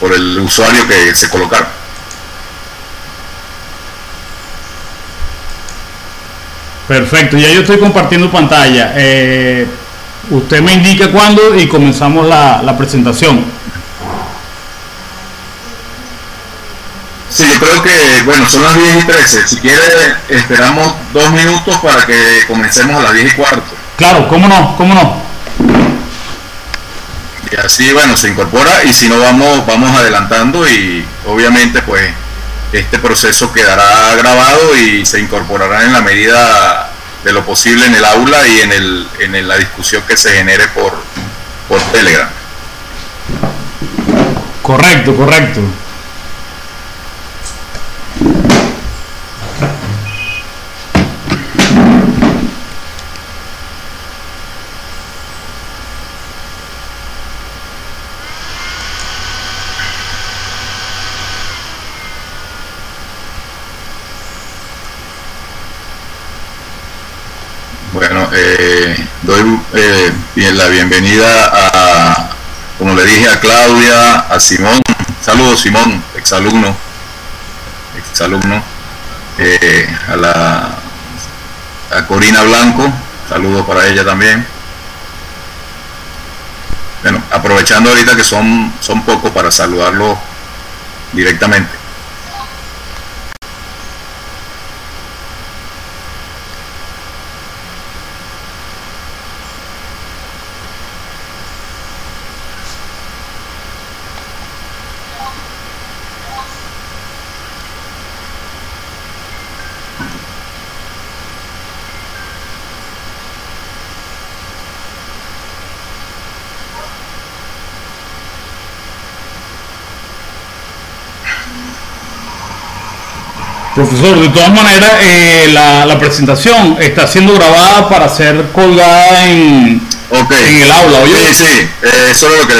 por el usuario que se colocaron. Perfecto, ya yo estoy compartiendo pantalla. Eh, usted me indica cuándo y comenzamos la, la presentación. Sí, yo creo que, bueno, son las 10 y 13. Si quiere, esperamos dos minutos para que comencemos a las 10 y cuarto. Claro, cómo no, cómo no. Y así, bueno, se incorpora y si no, vamos, vamos adelantando y obviamente, pues, este proceso quedará grabado y se incorporará en la medida de lo posible en el aula y en, el, en la discusión que se genere por, por Telegram. Correcto, correcto. la bienvenida a, como le dije, a Claudia, a Simón. Saludos, Simón, exalumno. Exalumno. Eh, a la a Corina Blanco, saludos para ella también. Bueno, aprovechando ahorita que son, son pocos para saludarlo directamente. Profesor, de todas maneras, eh, la, presentación está siendo grabada para ser colgada en, en el aula, ¿oye? Sí, sí, eh, eso es lo que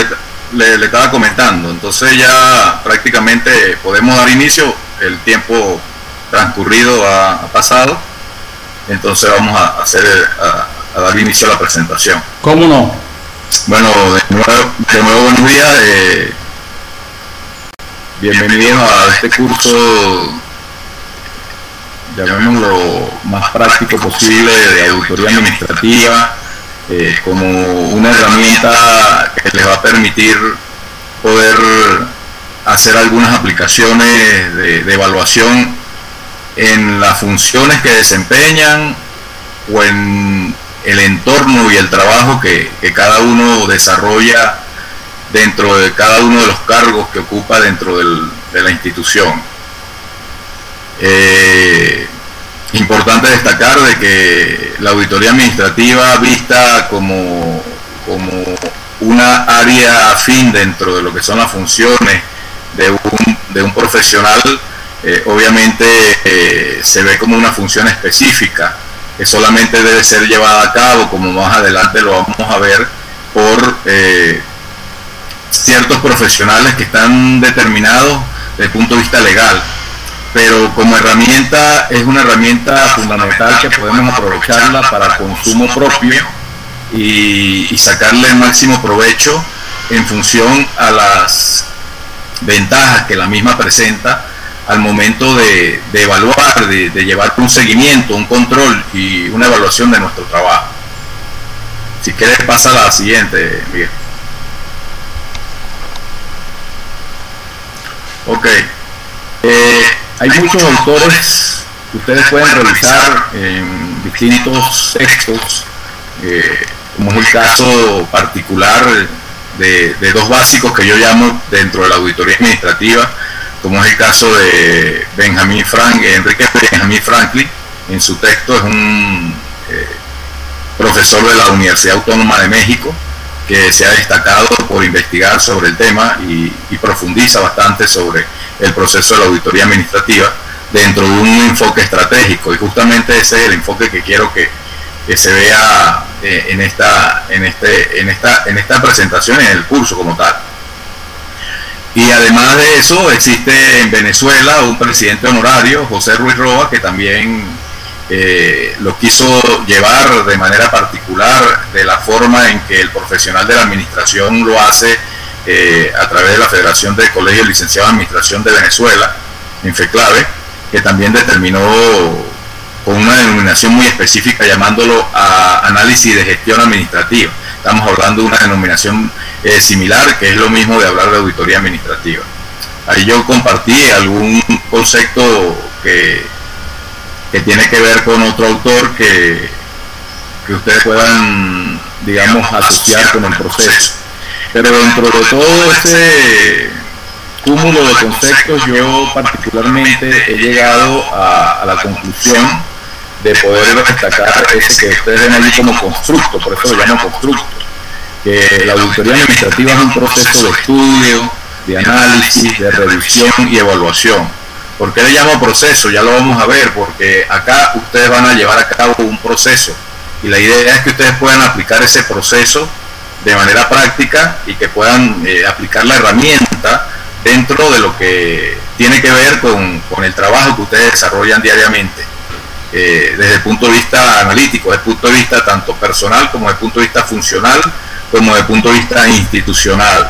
le, estaba comentando. Entonces ya prácticamente podemos dar inicio, el tiempo transcurrido ha, pasado, entonces vamos a, hacer, a, dar inicio a la presentación. ¿Cómo no? Bueno, de nuevo, de nuevo buenos días. Eh, bienvenidos a este curso llamémoslo más práctico posible de auditoría administrativa eh, como una herramienta que les va a permitir poder hacer algunas aplicaciones de, evaluación en las funciones que desempeñan o en el entorno y el trabajo que, cada uno desarrolla dentro de cada uno de los cargos que ocupa dentro de la institución. Eh, importante destacar de que la auditoría administrativa vista como, como una área afín dentro de lo que son las funciones de un, de un profesional, eh, obviamente eh, se ve como una función específica que solamente debe ser llevada a cabo, como más adelante lo vamos a ver, por ciertos profesionales que están determinados desde el punto de vista legal pero como herramienta es una herramienta fundamental que podemos aprovecharla para consumo propio y, sacarle el máximo provecho en función a las ventajas que la misma presenta al momento de, evaluar, de, llevar un seguimiento, un control y una evaluación de nuestro trabajo. Si quieres pasa a la siguiente, Miguel. Ok. Eh, hay muchos autores que ustedes pueden revisar en distintos textos, eh, como es el caso particular de, dos básicos que yo llamo dentro de la auditoría administrativa, como es el caso de Benjamin Frank, Enrique Benjamin Franklin, en su texto es un eh, profesor de la Universidad Autónoma de México, que se ha destacado por investigar sobre el tema y, profundiza bastante sobre el proceso de la auditoría administrativa dentro de un enfoque estratégico y justamente ese es el enfoque que quiero que, se vea eh, en, esta, en, este, en, esta, en esta presentación, en el curso como tal. Y además de eso, existe en Venezuela un presidente honorario, José Ruiz Roa, que también eh, lo quiso llevar de manera particular de la forma en que el profesional de la administración lo hace eh, a través de la Federación de Colegios Licenciados en Administración de Venezuela, en FECLAVE, que también determinó con una denominación muy específica llamándolo a análisis de gestión administrativa. Estamos hablando de una denominación eh, similar, que es lo mismo de hablar de auditoría administrativa. Ahí yo compartí algún concepto que, que tiene que ver con otro autor que, que ustedes puedan, digamos, asociar con el proceso. Pero dentro de todo ese cúmulo de conceptos, yo particularmente he llegado a, la conclusión de poder destacar ese que ustedes ven allí como constructo, por eso lo llamo constructo, que la auditoría administrativa es un proceso de estudio, de análisis, de revisión y evaluación. ¿Por qué le llamo proceso? Ya lo vamos a ver, porque acá ustedes van a llevar a cabo un proceso y la idea es que ustedes puedan aplicar ese proceso de manera práctica y que puedan eh, aplicar la herramienta dentro de lo que tiene que ver con, el trabajo que ustedes desarrollan diariamente, eh, desde el punto de vista analítico, desde el punto de vista tanto personal como desde el punto de vista funcional, como desde el punto de vista institucional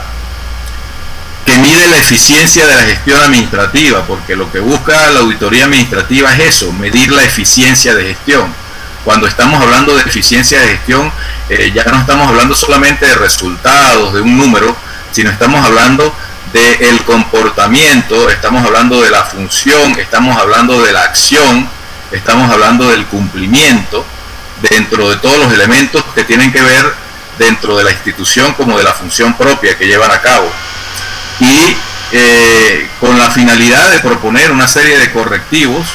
que mide la eficiencia de la gestión administrativa, porque lo que busca la auditoría administrativa es eso, medir la eficiencia de gestión. Cuando estamos hablando de eficiencia de gestión, eh, ya no estamos hablando solamente de resultados, de un número, sino estamos hablando del comportamiento, estamos hablando de la función, estamos hablando de la acción, estamos hablando del cumplimiento dentro de todos los elementos que tienen que ver dentro de la institución como de la función propia que llevan a cabo. Y eh, con la finalidad de proponer una serie de correctivos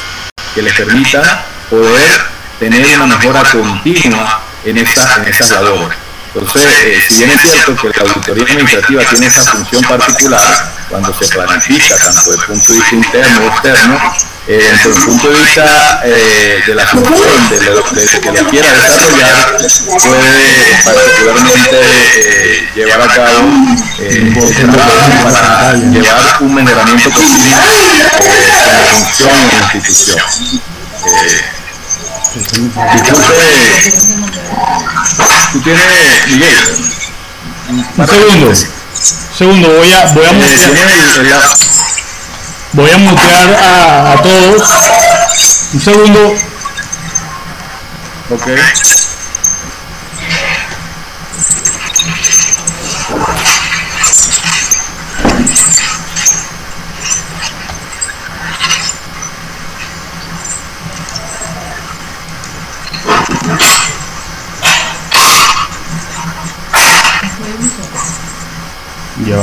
que les permita poder tener una mejora continua en, esta, en labores. Entonces, eh, si bien es cierto que la auditoría administrativa tiene esa función particular, cuando se planifica tanto desde el punto de vista interno o externo, eh, desde el punto de vista eh, de la función de lo que la quiera desarrollar, puede particularmente eh, llevar a cabo eh, trabajo para llevar un mejoramiento continuo la función en la institución. Disculpe, tú tienes, Miguel. Un segundo. Segundo, voy a, voy a mutear, voy a, mutear a, a todos. Un segundo. Ok.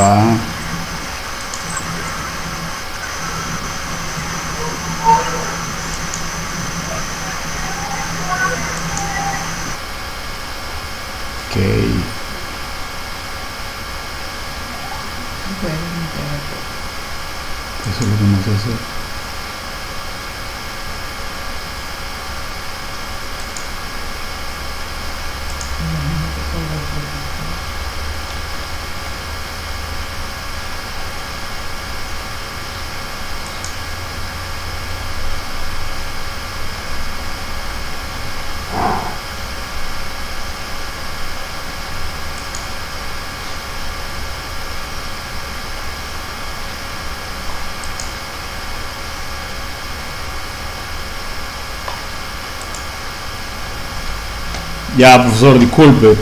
uh, Ya, profesor, disculpe.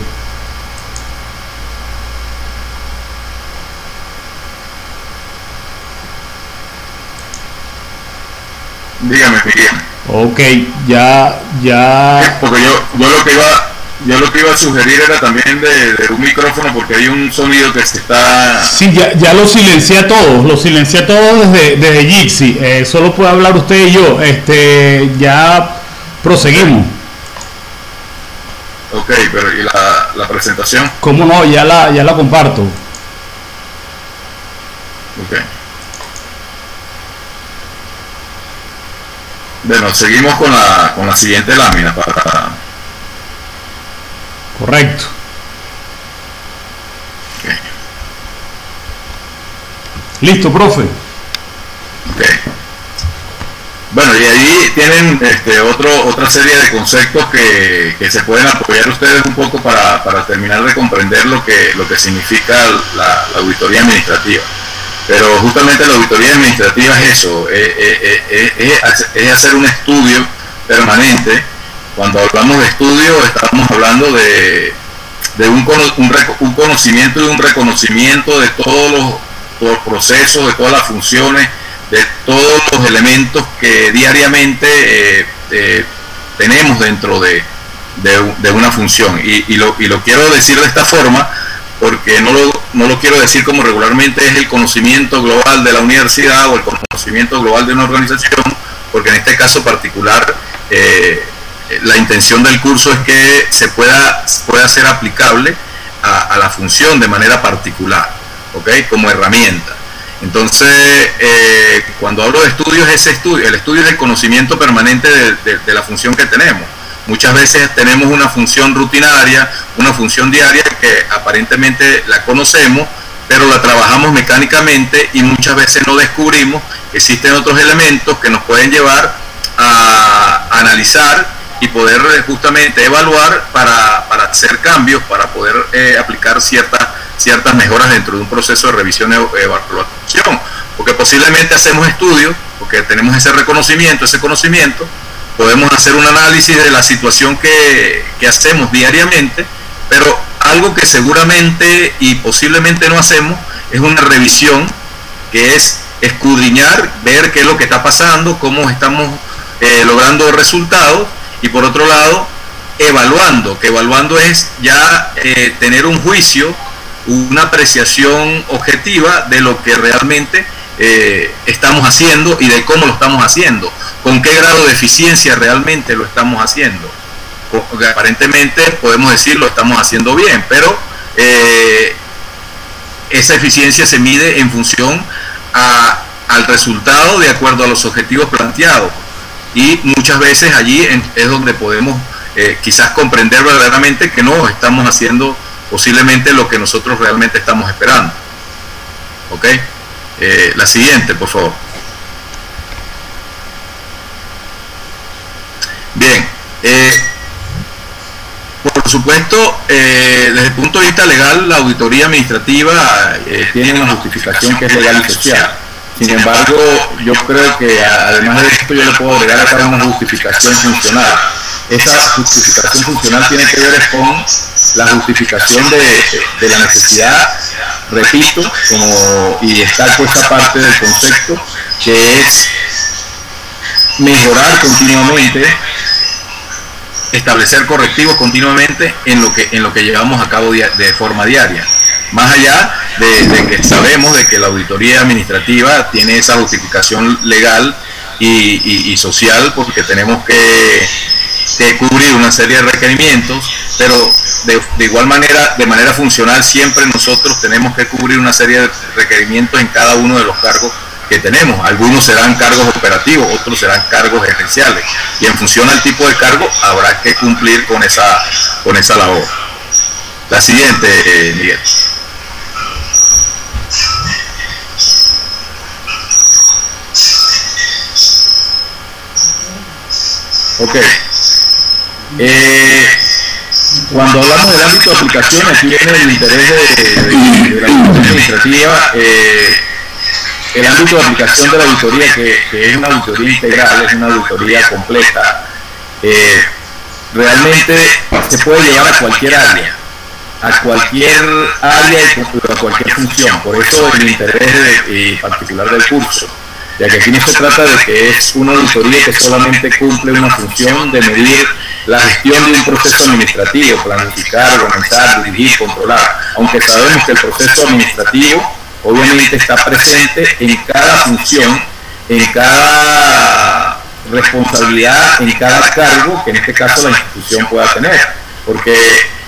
Dígame, Miguel. Ok, ya, ya. Porque yo, yo lo que iba, yo lo que iba a sugerir era también de, un micrófono porque hay un sonido que se está. Sí, ya, ya lo silencié a todos, lo silencié a todos desde, desde. Eh, solo puede hablar usted y yo. Este, ya proseguimos. Ok, pero ¿y la, la presentación? ¿Cómo no? Ya la, ya la comparto. Ok. Bueno, seguimos con la, con la siguiente lámina para... Correcto. Okay. Listo, profe. Ok. Bueno, y ahí tienen este, otro, otra serie de conceptos que, se pueden apoyar ustedes un poco para, terminar de comprender lo que, lo que significa la, auditoría administrativa. Pero justamente la auditoría administrativa es eso, es, hacer un estudio permanente. Cuando hablamos de estudio estamos hablando de, un, un, conocimiento y un reconocimiento de todos los procesos, de todas las funciones, de todos los elementos que diariamente eh, eh, tenemos dentro de, de, una función. Y, lo, y, lo, quiero decir de esta forma porque no lo, no lo quiero decir como regularmente es el conocimiento global de la universidad o el conocimiento global de una organización, porque en este caso particular eh, la intención del curso es que se pueda, pueda ser aplicable a, a la función de manera particular, ¿ok? Como herramienta. Entonces, eh, cuando hablo de estudios, ese estudio, el estudio es el conocimiento permanente de, la función que tenemos. Muchas veces tenemos una función rutinaria, una función diaria que aparentemente la conocemos, pero la trabajamos mecánicamente y muchas veces no descubrimos existen otros elementos que nos pueden llevar a analizar y poder eh, justamente evaluar para, hacer cambios, para poder eh, aplicar ciertas ciertas mejoras dentro de un proceso de revisión e evaluación, porque posiblemente hacemos estudios, porque tenemos ese reconocimiento, ese conocimiento, podemos hacer un análisis de la situación que, que hacemos diariamente, pero algo que seguramente y posiblemente no hacemos es una revisión que es escudriñar, ver qué es lo que está pasando, cómo estamos eh, logrando resultados y por otro lado evaluando, que evaluando es ya eh, tener un juicio una apreciación objetiva de lo que realmente eh, estamos haciendo y de cómo lo estamos haciendo, con qué grado de eficiencia realmente lo estamos haciendo. Porque aparentemente podemos decir lo estamos haciendo bien, pero eh, esa eficiencia se mide en función al resultado de acuerdo a los objetivos planteados. Y muchas veces allí es donde podemos eh, quizás comprender verdaderamente que no estamos haciendo posiblemente lo que nosotros realmente estamos esperando. ¿Ok? Eh, la siguiente, por favor. Bien. Eh, por supuesto, eh, desde el punto de vista legal, la auditoría administrativa tiene una justificación que es legal y social. Sin embargo, yo creo que además de esto yo le puedo agregar acá una justificación funcional. Esa justificación funcional tiene que ver con la justificación de, la necesidad, repito, como, y está puesta parte del concepto, que es mejorar continuamente, establecer correctivos continuamente en lo que, en lo que llevamos a cabo de forma diaria. Más allá de, que sabemos de que la auditoría administrativa tiene esa justificación legal y social porque tenemos que de cubrir una serie de requerimientos, pero de, igual manera, de manera funcional, siempre nosotros tenemos que cubrir una serie de requerimientos en cada uno de los cargos que tenemos. Algunos serán cargos operativos, otros serán cargos gerenciales. Y en función al tipo de cargo habrá que cumplir con esa, con esa labor. La siguiente, eh, Miguel. Ok. Eh, cuando hablamos del ámbito de aplicación, aquí viene el interés de, la administrativa. Eh, el ámbito de aplicación de la auditoría, que, es una auditoría integral, es una auditoría completa, eh, realmente se puede llevar a cualquier área, a cualquier área y a cualquier función. Por eso el interés particular del curso ya que aquí no se trata de que es una auditoría que solamente cumple una función de medir la gestión de un proceso administrativo, planificar, organizar, dirigir, controlar, aunque sabemos que el proceso administrativo obviamente está presente en cada función, en cada responsabilidad, en cada cargo que en este caso la institución pueda tener, porque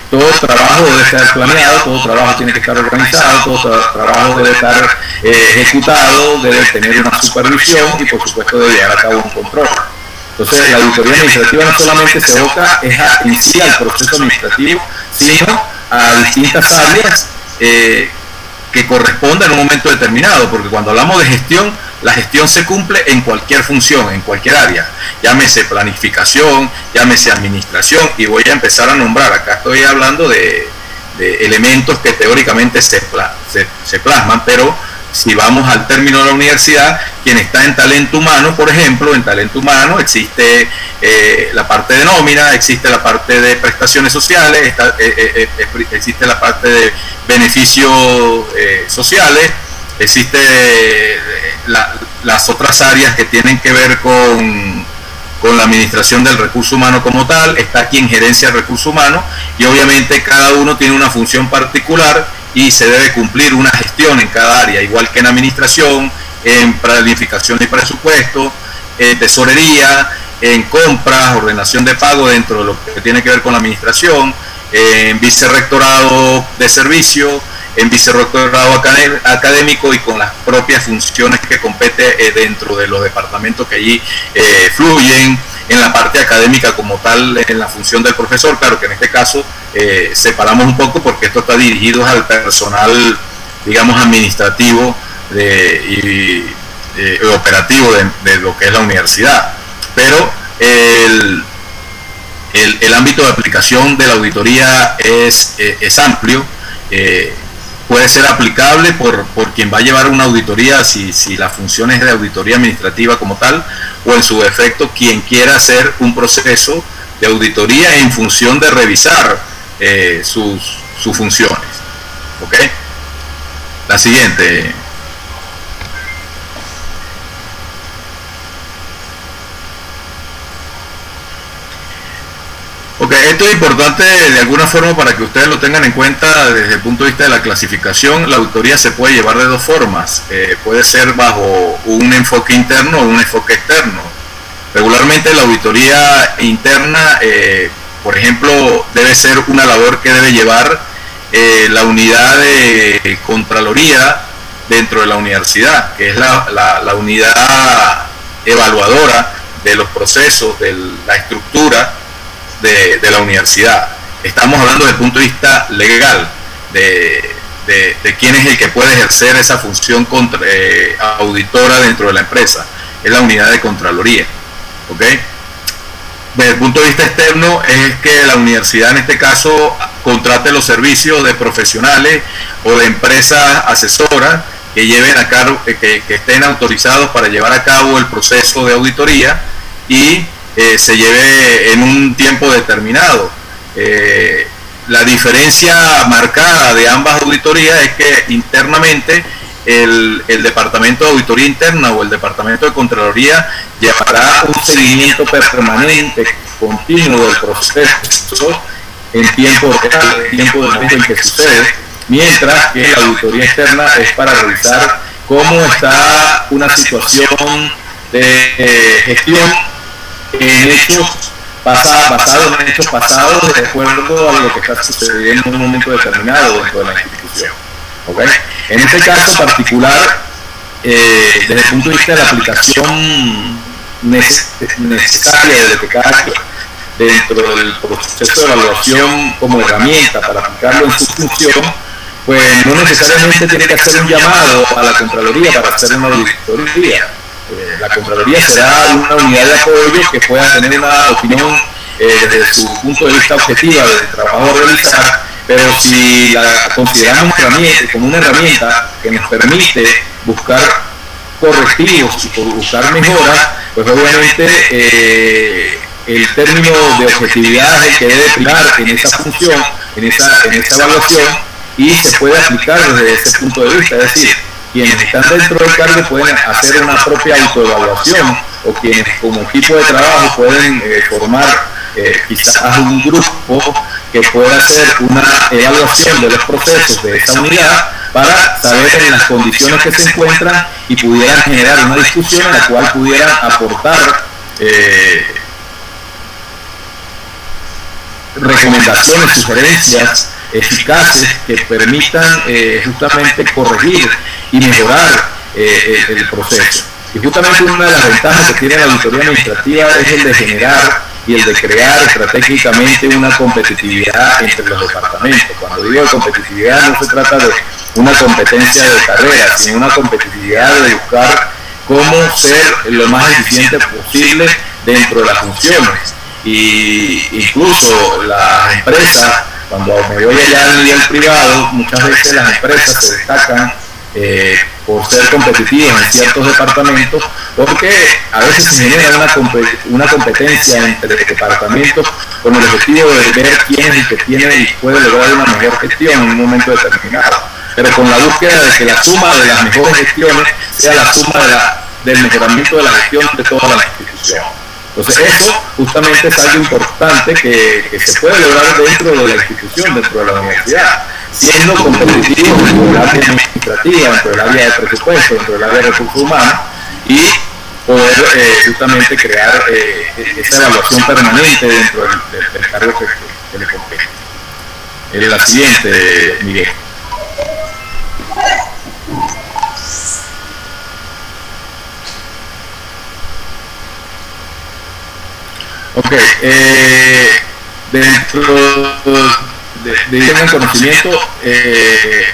todo trabajo debe estar planeado, todo trabajo tiene que estar organizado, todo trabajo debe estar eh, ejecutado, debe tener una supervisión y por supuesto debe llevar a cabo un control. Entonces la auditoría administrativa no solamente se evoca es en sí al proceso administrativo, sino a distintas áreas eh, que correspondan en un momento determinado, porque cuando hablamos de gestión la gestión se cumple en cualquier función, en cualquier área, llámese planificación, llámese administración, y voy a empezar a nombrar, acá estoy hablando de, elementos que teóricamente se, se, plasman, pero si vamos al término de la universidad, quien está en talento humano, por ejemplo, en talento humano existe eh, la parte de nómina, existe la parte de prestaciones sociales, eh, eh, existe la parte de beneficios sociales, existe las otras áreas que tienen que ver con, con la administración del recurso humano como tal, está aquí en gerencia del recurso humano y obviamente cada uno tiene una función particular y se debe cumplir una gestión en cada área, igual que en administración, en planificación y presupuesto, en tesorería, en compras, ordenación de pago dentro de lo que tiene que ver con la administración, en vicerrectorado de servicio, en vicerrectorado académico y con las propias funciones que compete eh, dentro de los departamentos que allí eh, fluyen, en la parte académica como tal, en la función del profesor, claro que en este caso eh, separamos un poco porque esto está dirigido al personal, digamos, administrativo y operativo de, lo que es la universidad. Pero el, el, ámbito de aplicación de la auditoría es, es amplio puede ser aplicable por, por, quien va a llevar una auditoría, si, si la función es de auditoría administrativa como tal, o en su efecto quien quiera hacer un proceso de auditoría en función de revisar eh, sus, sus funciones. ¿Ok? La siguiente. Ok, esto es importante de alguna forma para que ustedes lo tengan en cuenta desde el punto de vista de la clasificación. La auditoría se puede llevar de dos formas. Eh, puede ser bajo un enfoque interno o un enfoque externo. Regularmente la auditoría interna, eh, por ejemplo, debe ser una labor que debe llevar eh, la unidad de Contraloría dentro de la universidad, que es la, la unidad evaluadora de los procesos, de la estructura de, la universidad. Estamos hablando desde el punto de vista legal, de, de, quién es el que puede ejercer esa función contra, eh, auditora dentro de la empresa. Es la unidad de Contraloría. ¿ok? Desde el punto de vista externo es que la universidad en este caso contrate los servicios de profesionales o de empresas asesoras que lleven a cabo, que, que estén autorizados para llevar a cabo el proceso de auditoría y eh, se lleve en un tiempo determinado. Eh, la diferencia marcada de ambas auditorías es que internamente el, Departamento de Auditoría Interna o el Departamento de Contraloría llevará un seguimiento permanente, continuo del proceso en tiempo real, en tiempo del momento en que sucede, mientras que la auditoría externa es para revisar cómo está una situación de eh, gestión en hechos pasados, basados en hechos pasados de acuerdo a lo que está sucediendo en un momento determinado dentro de la institución. En este caso particular, eh, desde el punto de vista de la aplicación necesaria de lo que cada dentro del proceso de evaluación como herramienta para aplicarlo en su función, pues no necesariamente tiene que hacer un llamado a la Contraloría para hacer una auditoría. Eh, la Contraloría será una unidad de apoyo que pueda tener una opinión eh, desde su punto de vista objetiva del trabajo a realizar, pero si la consideramos como una herramienta que nos permite buscar correctivos y buscar mejoras, pues obviamente eh, el término de objetividad es el que debe primar en esa función, en esa, en esa evaluación, y se puede aplicar desde ese punto de vista, es decir, quienes están dentro del cargo pueden hacer una propia autoevaluación o quienes como equipo de trabajo pueden eh, formar eh, quizás un grupo que pueda hacer una evaluación de los procesos de esa unidad para saber en las condiciones que se encuentran y pudieran generar una discusión en la cual pudieran aportar eh, recomendaciones, sugerencias eficaces que permitan eh, justamente corregir y mejorar eh, el, proceso. Y justamente una de las ventajas que tiene la auditoría administrativa es el de generar y el de crear estratégicamente una competitividad entre los departamentos. Cuando digo competitividad no se trata de una competencia de carrera, sino una competitividad de buscar cómo ser lo más eficiente posible dentro de las funciones. Y incluso las empresas, cuando me voy allá al nivel privado, muchas veces las empresas se destacan eh, por ser competitivos en ciertos departamentos, porque a veces se genera una, una competencia entre departamentos con el objetivo de ver quién es el que tiene y puede lograr una mejor gestión en un momento determinado. Pero con la búsqueda de que la suma de las mejores gestiones sea la suma de la, del mejoramiento de la gestión de toda la institución. Entonces eso justamente es algo importante que, que se puede lograr dentro de la institución, dentro de la universidad siendo competitivo dentro del área administrativa, dentro del área de presupuesto, dentro del área de recursos humanos y poder eh, justamente crear eh, esa evaluación permanente dentro del, cargo que, le compete. Es la siguiente, Miguel. Ok, eh, dentro de, de conocimiento, eh,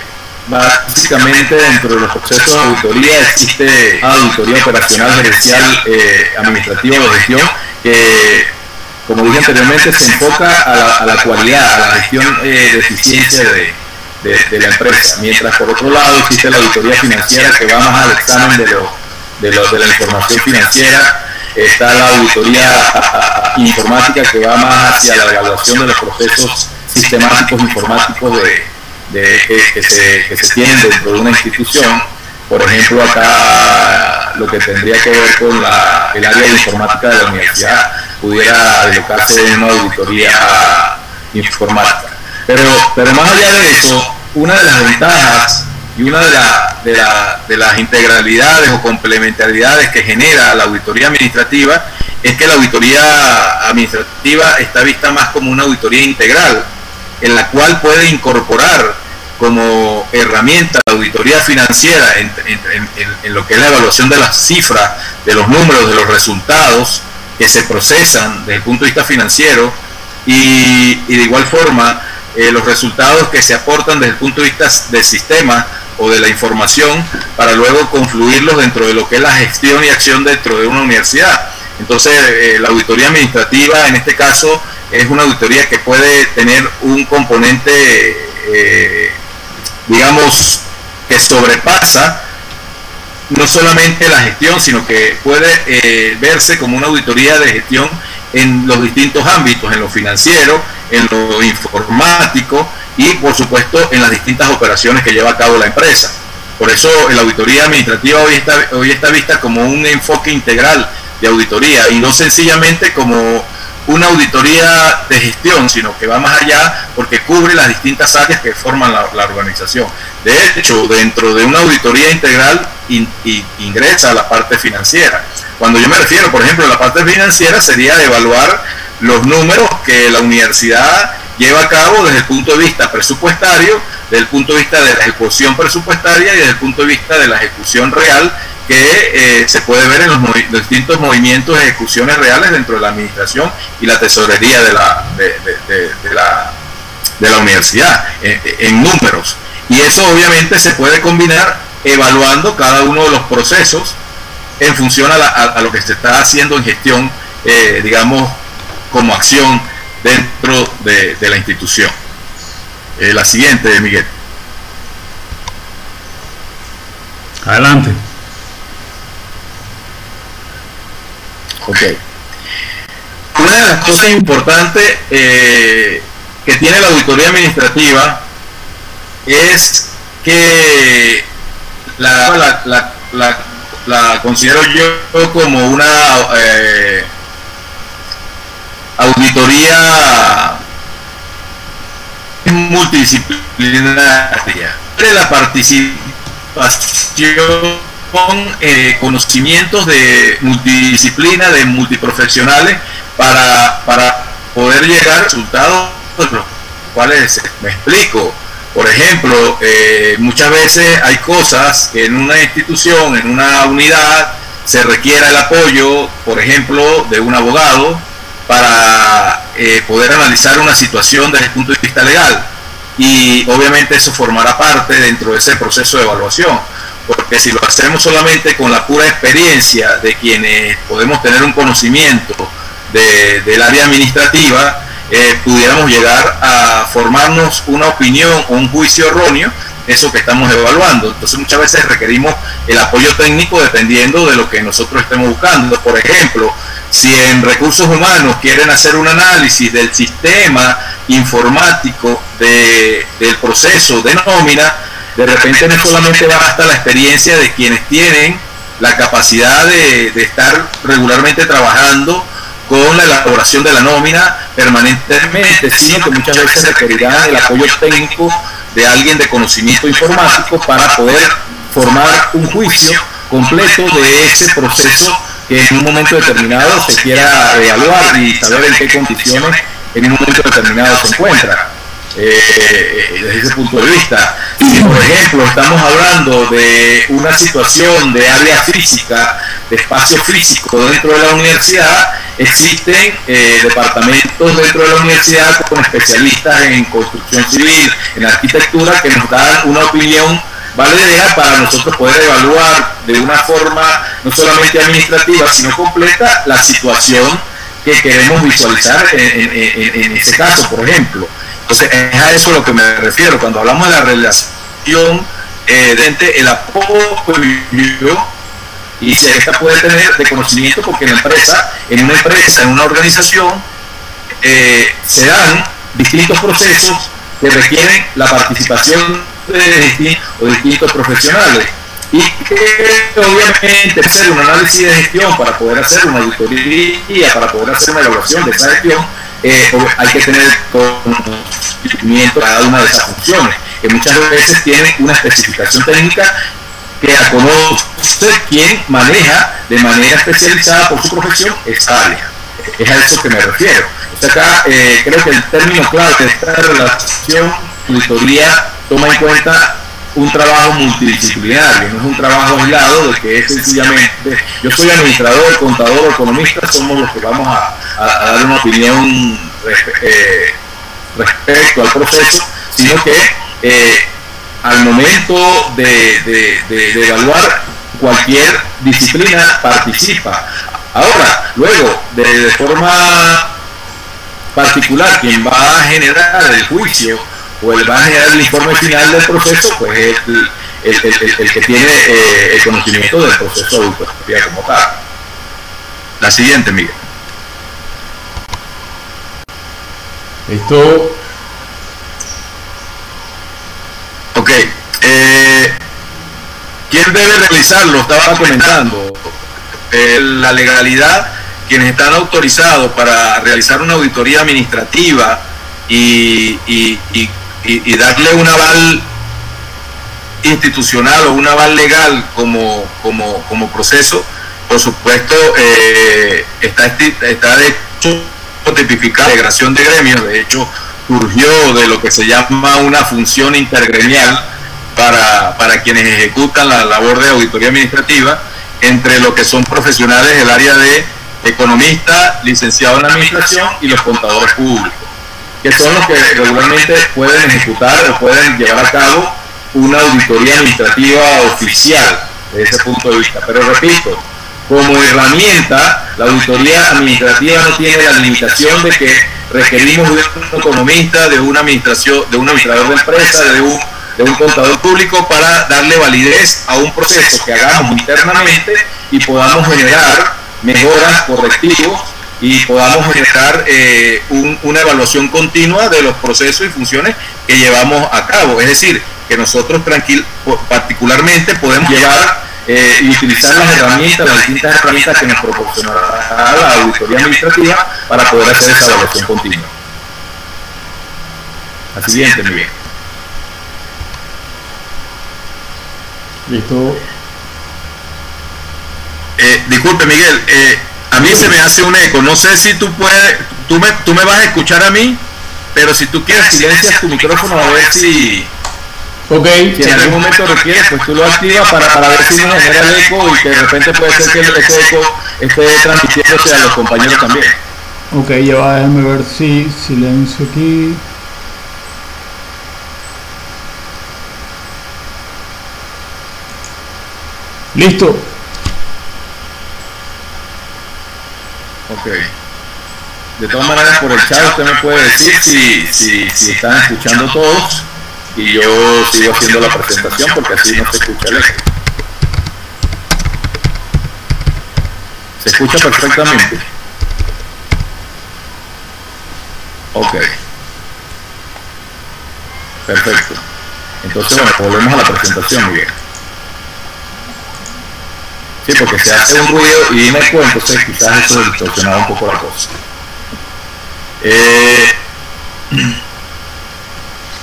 básicamente dentro de los procesos de auditoría existe auditoría operacional, gerencial, eh, administrativa o gestión, que como dije anteriormente se enfoca a la, cualidad, a la gestión eh, de eficiencia de, de, la empresa, mientras por otro lado existe la auditoría financiera que va más al examen de, lo, de, lo, de la información financiera. Está la auditoría informática que va más hacia la evaluación de los procesos sistemáticos informáticos de, que, se, que se tienen dentro de una institución. Por ejemplo, acá lo que tendría que ver con la, el área de informática de la universidad pudiera alocarse en una auditoría informática. Pero, pero más allá de eso, una de las ventajas y una de, de, de las integralidades o complementariedades que genera la auditoría administrativa es que la auditoría administrativa está vista más como una auditoría integral, en la cual puede incorporar como herramienta la auditoría financiera en, lo que es la evaluación de las cifras, de los números, de los resultados que se procesan desde el punto de vista financiero y, de igual forma eh, los resultados que se aportan desde el punto de vista del sistema o de la información para luego confluirlos dentro de lo que es la gestión y acción dentro de una universidad. Entonces, eh, la auditoría administrativa en este caso es una auditoría que puede tener un componente, eh, digamos, que sobrepasa no solamente la gestión, sino que puede eh, verse como una auditoría de gestión en los distintos ámbitos, en lo financiero, en lo informático y por supuesto en las distintas operaciones que lleva a cabo la empresa. Por eso la auditoría administrativa hoy está, hoy está vista como un enfoque integral de auditoría y no sencillamente como una auditoría de gestión, sino que va más allá porque cubre las distintas áreas que forman la, organización. De hecho, dentro de una auditoría integral ingresa la parte financiera. Cuando yo me refiero, por ejemplo, a la parte financiera sería evaluar los números que la universidad lleva a cabo desde el punto de vista presupuestario, desde el punto de vista de la ejecución presupuestaria y desde el punto de vista de la ejecución real que eh, se puede ver en los, distintos movimientos de ejecuciones reales dentro de la administración y la tesorería de la, de, la, de la universidad, en, números. Y eso obviamente se puede combinar evaluando cada uno de los procesos en función a, lo que se está haciendo en gestión, eh, digamos, como acción dentro de, la institución. Eh, la siguiente, Miguel. Adelante. Ok. Una de las cosas importantes eh, que tiene la auditoría administrativa es que la, la, considero yo como una eh, auditoría multidisciplinaria de la participación con eh, conocimientos de multidisciplina, de multiprofesionales, para, para poder llegar a resultados los cuales me explico. Por ejemplo, eh, muchas veces hay cosas que en una institución, en una unidad, se requiera el apoyo, por ejemplo, de un abogado para eh, poder analizar una situación desde el punto de vista legal. Y obviamente eso formará parte dentro de ese proceso de evaluación porque si lo hacemos solamente con la pura experiencia de quienes podemos tener un conocimiento del área administrativa, eh, pudiéramos llegar a formarnos una opinión o un juicio erróneo eso que estamos evaluando. Entonces muchas veces requerimos el apoyo técnico dependiendo de lo que nosotros estemos buscando. Por ejemplo, si en recursos humanos quieren hacer un análisis del sistema informático del proceso de nómina, de repente no solamente basta la experiencia de quienes tienen la capacidad de, de estar regularmente trabajando con la elaboración de la nómina permanentemente, sino que muchas veces requerirán el apoyo técnico de alguien de conocimiento informático para poder formar un juicio completo de ese proceso que en un momento determinado se quiera evaluar y saber en qué condiciones en un momento determinado se encuentra. Eh, desde ese punto de vista. Si, por ejemplo, estamos hablando de una situación de área física, de espacio físico dentro de la universidad, existen eh, departamentos dentro de la universidad con especialistas en construcción civil, en arquitectura, que nos dan una opinión valedera para nosotros poder evaluar de una forma no solamente administrativa, sino completa la situación que queremos visualizar en, en ese caso, por ejemplo. Entonces, es a eso a lo que me refiero. Cuando hablamos de la relación eh, entre el apoyo y si esta puede tener de conocimiento, porque en la empresa, en una empresa, en una organización, eh, se dan distintos procesos que requieren la participación de distintos, profesionales y que obviamente hacer un análisis de gestión para poder hacer una auditoría, para poder hacer una evaluación de esa gestión, eh, hay que tener conocimiento de cada una de esas funciones, que muchas veces tienen una especificación técnica que la conoce quien maneja de manera especializada por su profesión esa área. Es a eso que me refiero. acá eh, creo que el término clave de esta relación auditoría toma en cuenta un trabajo multidisciplinario, no es un trabajo aislado de que es sencillamente, yo soy administrador, contador, economista, somos los que vamos a, dar una opinión eh, respecto al proceso, sino que eh, al momento de, evaluar cualquier disciplina participa. Ahora, luego, de forma particular, quien va a generar el juicio o el va a generar el informe final del proceso, pues es el, que tiene eh, el conocimiento del proceso de auditoría como tal. La siguiente, Miguel. Esto. Ok. Eh, ¿Quién debe realizarlo? Estaba comentando. Eh, la legalidad, quienes están autorizados para realizar una auditoría administrativa y, y, y y, darle un aval institucional o un aval legal como, como, como proceso, por supuesto, eh, está, está de hecho tipificada la integración de gremios, de hecho surgió de lo que se llama una función intergremial para, para quienes ejecutan la labor de auditoría administrativa entre lo que son profesionales del área de economista, licenciado en administración y los contadores públicos que son los que regularmente pueden ejecutar o pueden llevar a cabo una auditoría administrativa oficial desde ese punto de vista. Pero repito, como herramienta, la auditoría administrativa no tiene la limitación de que requerimos de un economista, de una administración, de un administrador de empresa, de un, de un contador público para darle validez a un proceso que hagamos internamente y podamos generar mejoras, correctivos y podamos generar eh, una evaluación continua de los procesos y funciones que llevamos a cabo. Es decir, que nosotros tranquil, particularmente podemos llevar eh, y utilizar las herramientas, las distintas herramientas que nos proporcionará la auditoría administrativa para poder hacer esa evaluación continua. La siguiente, muy bien. Listo. Eh, disculpe, Miguel. Eh, a mí se me hace un eco. No sé si tú puedes, tú me, tú me vas a escuchar a mí, pero si tú quieres silencias tu micrófono a ver si, Ok. Si en algún momento requieres, pues tú lo activas para, para ver si no genera el eco y que de repente puede ser que el eco esté transmitiéndose a los compañeros también. Ok, ya va, déjame ver si silencio aquí. Listo. Ok. De todas maneras, por el chat usted me puede decir si, si, si están escuchando todos y yo sigo haciendo la presentación porque así no se escucha el eco. Se escucha perfectamente. Ok. Perfecto. Entonces, bueno, volvemos a la presentación, bien. Sí, porque se hace un ruido y me eco, entonces quizás eso distorsionaba un poco la cosa. Eh,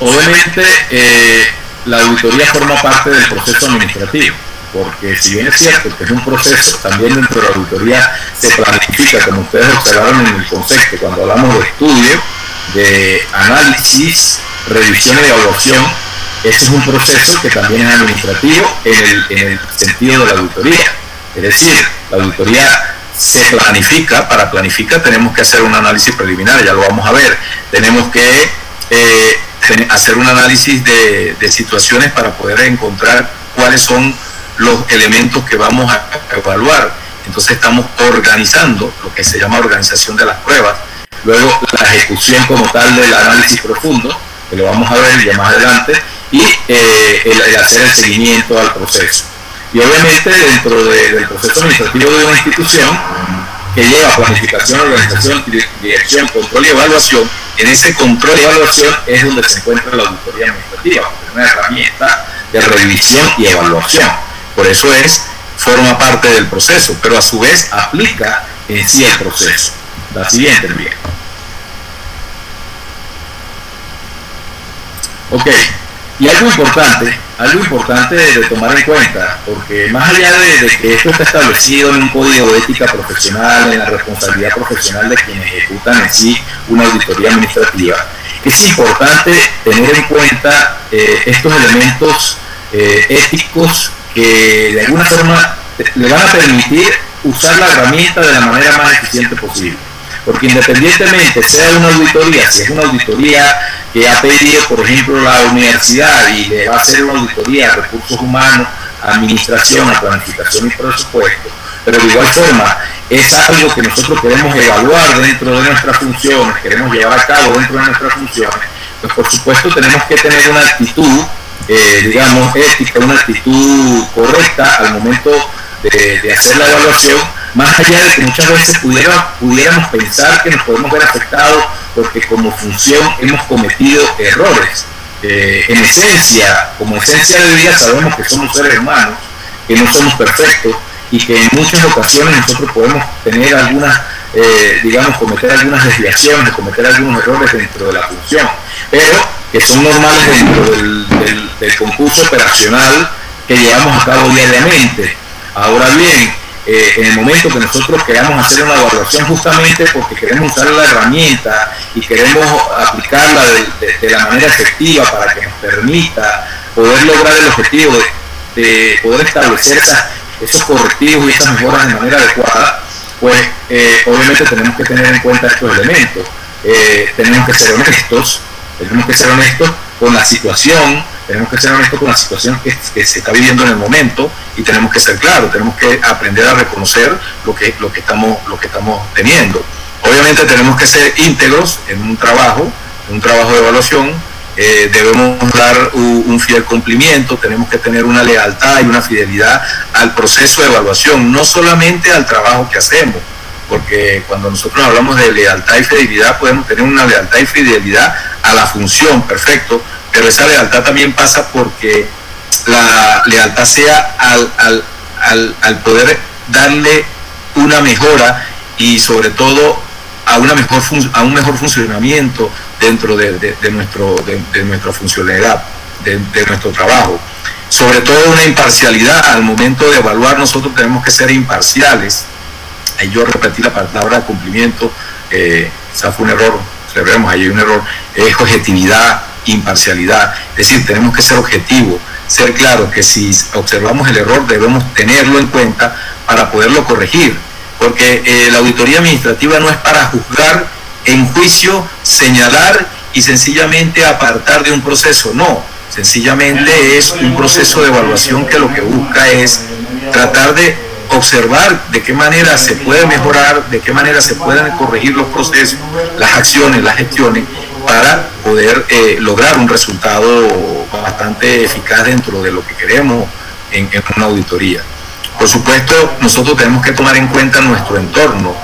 obviamente, eh, la auditoría forma parte del proceso administrativo, porque si bien es cierto que es un proceso, también dentro de la auditoría se planifica, como ustedes observaron en el concepto, cuando hablamos de estudio, de análisis, revisión y evaluación, ese es un proceso que también es administrativo en el, en el sentido de la auditoría. Es decir, la auditoría se planifica, para planificar tenemos que hacer un análisis preliminar, ya lo vamos a ver, tenemos que eh, hacer un análisis de, situaciones para poder encontrar cuáles son los elementos que vamos a evaluar. Entonces estamos organizando lo que se llama organización de las pruebas, luego la ejecución como tal del análisis profundo, que lo vamos a ver ya más adelante, y eh, el hacer el seguimiento al proceso. Y obviamente dentro del proceso administrativo de una institución que lleva planificación, organización, dirección, control y evaluación, en ese control y evaluación es donde se encuentra la auditoría administrativa, una herramienta de revisión y evaluación. Por eso es, forma parte del proceso, pero a su vez aplica en sí el proceso. La siguiente, bien. Ok, y algo importante, algo importante de, tomar en cuenta, porque más allá de, que esto está establecido en un código de ética profesional, en la responsabilidad profesional de quienes ejecutan en sí una auditoría administrativa, es importante tener en cuenta eh, estos elementos eh, éticos que de alguna forma le van a permitir usar la herramienta de la manera más eficiente posible. Porque independientemente sea una auditoría, si es una auditoría que ha pedido, por ejemplo, la universidad y le va a hacer una auditoría a recursos humanos, administración, a planificación y presupuesto, pero de igual forma es algo que nosotros queremos evaluar dentro de nuestras funciones, queremos llevar a cabo dentro de nuestras funciones, pues por supuesto tenemos que tener una actitud, eh, digamos, ética, una actitud correcta al momento de, de hacer la evaluación más allá de que muchas veces pudiéramos pensar que nos podemos ver afectados porque como función hemos cometido errores. Eh, en esencia, como esencia de vida sabemos que somos seres humanos, que no somos perfectos y que en muchas ocasiones nosotros podemos tener algunas, eh, digamos, cometer algunas desviaciones, cometer algunos errores dentro de la función, pero que son normales dentro del, del concurso operacional que llevamos a cabo diariamente. Ahora bien, eh, en el momento que nosotros queramos hacer una evaluación justamente porque queremos usar la herramienta y queremos aplicarla de, la manera efectiva para que nos permita poder lograr el objetivo de, poder establecer esos correctivos y esas mejoras de manera adecuada, pues eh, obviamente tenemos que tener en cuenta estos elementos. Eh, tenemos que ser honestos, tenemos que ser honestos con la situación, tenemos que ser honestos con la situación que, se está viviendo en el momento y tenemos que ser claros, tenemos que aprender a reconocer lo que, lo que, estamos, lo que estamos teniendo. Obviamente tenemos que ser íntegros en un trabajo, un trabajo de evaluación, eh, debemos dar un, fiel cumplimiento, tenemos que tener una lealtad y una fidelidad al proceso de evaluación, no solamente al trabajo que hacemos, porque cuando nosotros hablamos de lealtad y fidelidad podemos tener una lealtad y fidelidad a la función, perfecto, pero esa lealtad también pasa porque la lealtad sea al, al, poder darle una mejora y sobre todo a una mejor a un mejor funcionamiento dentro de, nuestro de, nuestra funcionalidad de, nuestro trabajo. Sobre todo una imparcialidad. Al momento de evaluar nosotros tenemos que ser imparciales. Ahí yo repetí la palabra de cumplimiento eh, esa fue un error celebremos ahí un error es objetividad imparcialidad. Es decir, tenemos que ser objetivos, ser claros que si observamos el error debemos tenerlo en cuenta para poderlo corregir. Porque eh, la auditoría administrativa no es para juzgar en juicio, señalar y sencillamente apartar de un proceso. No, sencillamente es un proceso de evaluación que lo que busca es tratar de observar de qué manera se puede mejorar, de qué manera se pueden corregir los procesos, las acciones, las gestiones, para poder eh, lograr un resultado bastante eficaz dentro de lo que queremos en, en una auditoría. Por supuesto, nosotros tenemos que tomar en cuenta nuestro entorno,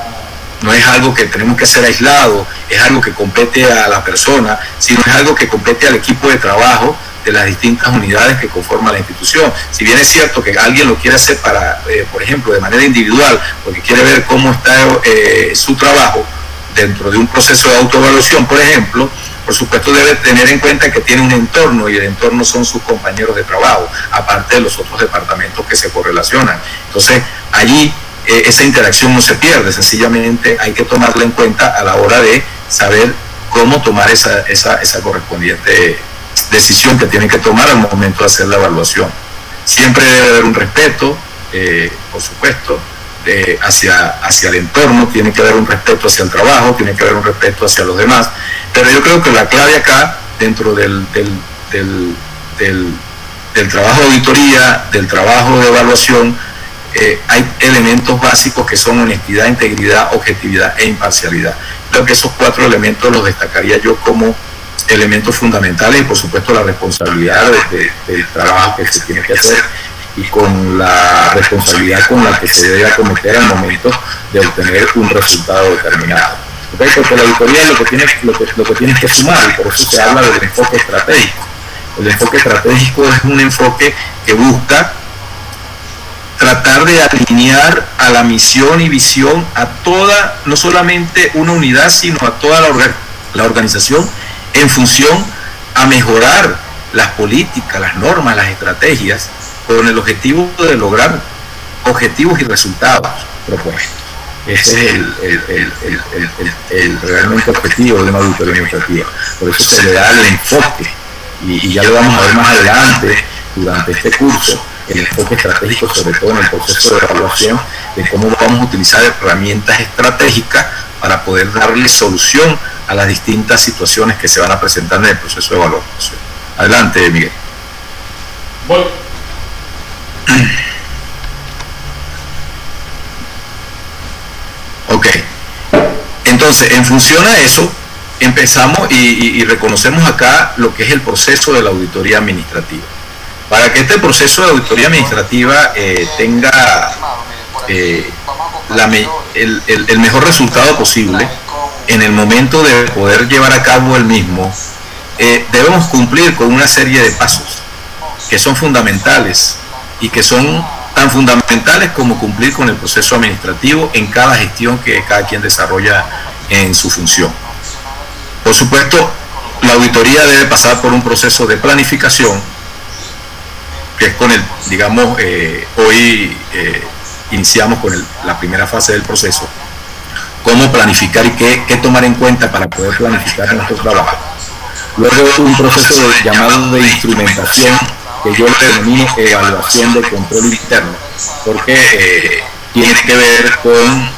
no es algo que tenemos que hacer aislado, es algo que compete a la persona, sino es algo que compete al equipo de trabajo de las distintas unidades que conforman la institución. Si bien es cierto que alguien lo quiere hacer para, eh, por ejemplo, de manera individual, porque quiere ver cómo está eh, su trabajo dentro de un proceso de autoevaluación, por ejemplo, por supuesto debe tener en cuenta que tiene un entorno y el entorno son sus compañeros de trabajo, aparte de los otros departamentos que se correlacionan. Entonces, allí eh, esa interacción no se pierde, sencillamente hay que tomarla en cuenta a la hora de saber cómo tomar esa, esa, esa correspondiente decisión que tiene que tomar al momento de hacer la evaluación. Siempre debe haber un respeto, eh, por supuesto, hacia, hacia el entorno, tiene que haber un respeto hacia el trabajo, tiene que haber un respeto hacia los demás, pero yo creo que la clave acá, dentro del, del, del, del, trabajo de auditoría, del trabajo de evaluación, eh, hay elementos básicos que son honestidad, integridad, objetividad e imparcialidad. Creo que esos cuatro elementos los destacaría yo como elementos fundamentales y por supuesto la responsabilidad del trabajo que se tiene que hacer y con la responsabilidad con la que se debe acometer al momento de obtener un resultado determinado. Porque la auditoría lo que, tiene, lo, que, lo que tienes que sumar y por eso se habla del enfoque estratégico. El enfoque estratégico es un enfoque que busca tratar de alinear a la misión y visión a toda, no solamente una unidad, sino a toda la, la organización en función a mejorar las políticas, las normas, las estrategias, con el objetivo de lograr objetivos y resultados propuestos. Ese es el, realmente objetivo de una auditoría administrativa. Por eso se le da el enfoque, y, y ya lo vamos a ver más adelante durante este curso, el enfoque estratégico, sobre todo en el proceso de evaluación, de cómo vamos a utilizar herramientas estratégicas para poder darle solución a las distintas situaciones que se van a presentar en el proceso de evaluación. Adelante, Miguel. Bueno. Ok. Entonces, en función a eso, empezamos y, reconocemos acá lo que es el proceso de la auditoría administrativa. Para que este proceso de auditoría administrativa eh, tenga eh, el, el mejor resultado posible, en el momento de poder llevar a cabo el mismo, eh, debemos cumplir con una serie de pasos que son fundamentales y que son tan fundamentales como cumplir con el proceso administrativo en cada gestión que cada quien desarrolla en su función. Por supuesto, la auditoría debe pasar por un proceso de planificación, que es con el, digamos, eh, hoy eh, iniciamos con la primera fase del proceso, cómo planificar y qué, tomar en cuenta para poder planificar nuestro trabajo. Luego un proceso llamado de instrumentación que yo le denomino evaluación de control interno, porque eh, tiene que ver con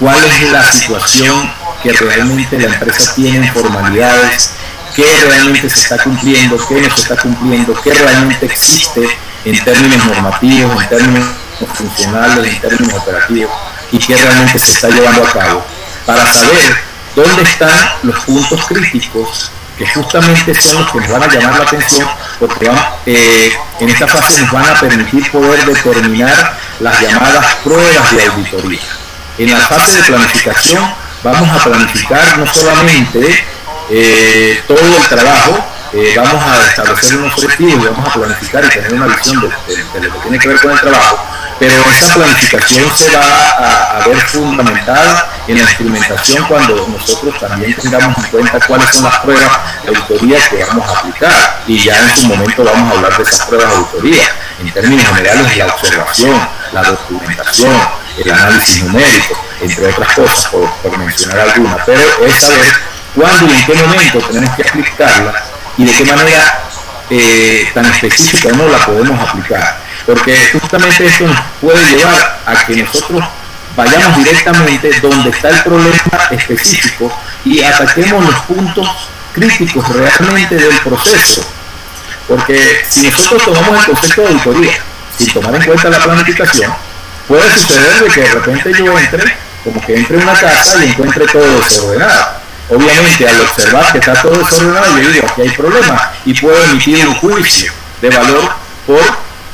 cuál es la situación que realmente la empresa tiene en formalidades, qué realmente se está cumpliendo, qué no se está cumpliendo, qué realmente existe en términos normativos, en términos funcionales, en términos operativos y qué realmente se está llevando a cabo, para saber dónde están los puntos críticos que justamente son los que nos van a llamar la atención porque eh, en esta fase nos van a permitir poder determinar las llamadas pruebas de auditoría. En la fase de planificación vamos a planificar no solamente eh, todo el trabajo, eh, vamos a establecer unos objetivos, vamos a planificar y tener una visión de, lo que tiene que ver con el trabajo, pero esa planificación se va a, ver fundamentada en la instrumentación cuando nosotros también tengamos en cuenta cuáles son las pruebas de auditoría que vamos a aplicar. Y ya en su momento vamos a hablar de esas pruebas de auditoría. En términos generales, la observación, la documentación, el análisis numérico, entre otras cosas, por, mencionar algunas, pero es saber cuándo y en qué momento tenemos que aplicarla y de qué manera eh, tan específica no la podemos aplicar porque justamente eso nos puede llevar a que nosotros vayamos directamente donde está el problema específico y ataquemos los puntos críticos realmente del proceso. Porque si nosotros tomamos el concepto de auditoría, sin tomar en cuenta la planificación, puede suceder de que de repente yo entre, como que entre en una casa y encuentre todo desordenado. Obviamente al observar que está todo desordenado yo digo, aquí hay problemas y puedo emitir un juicio de valor por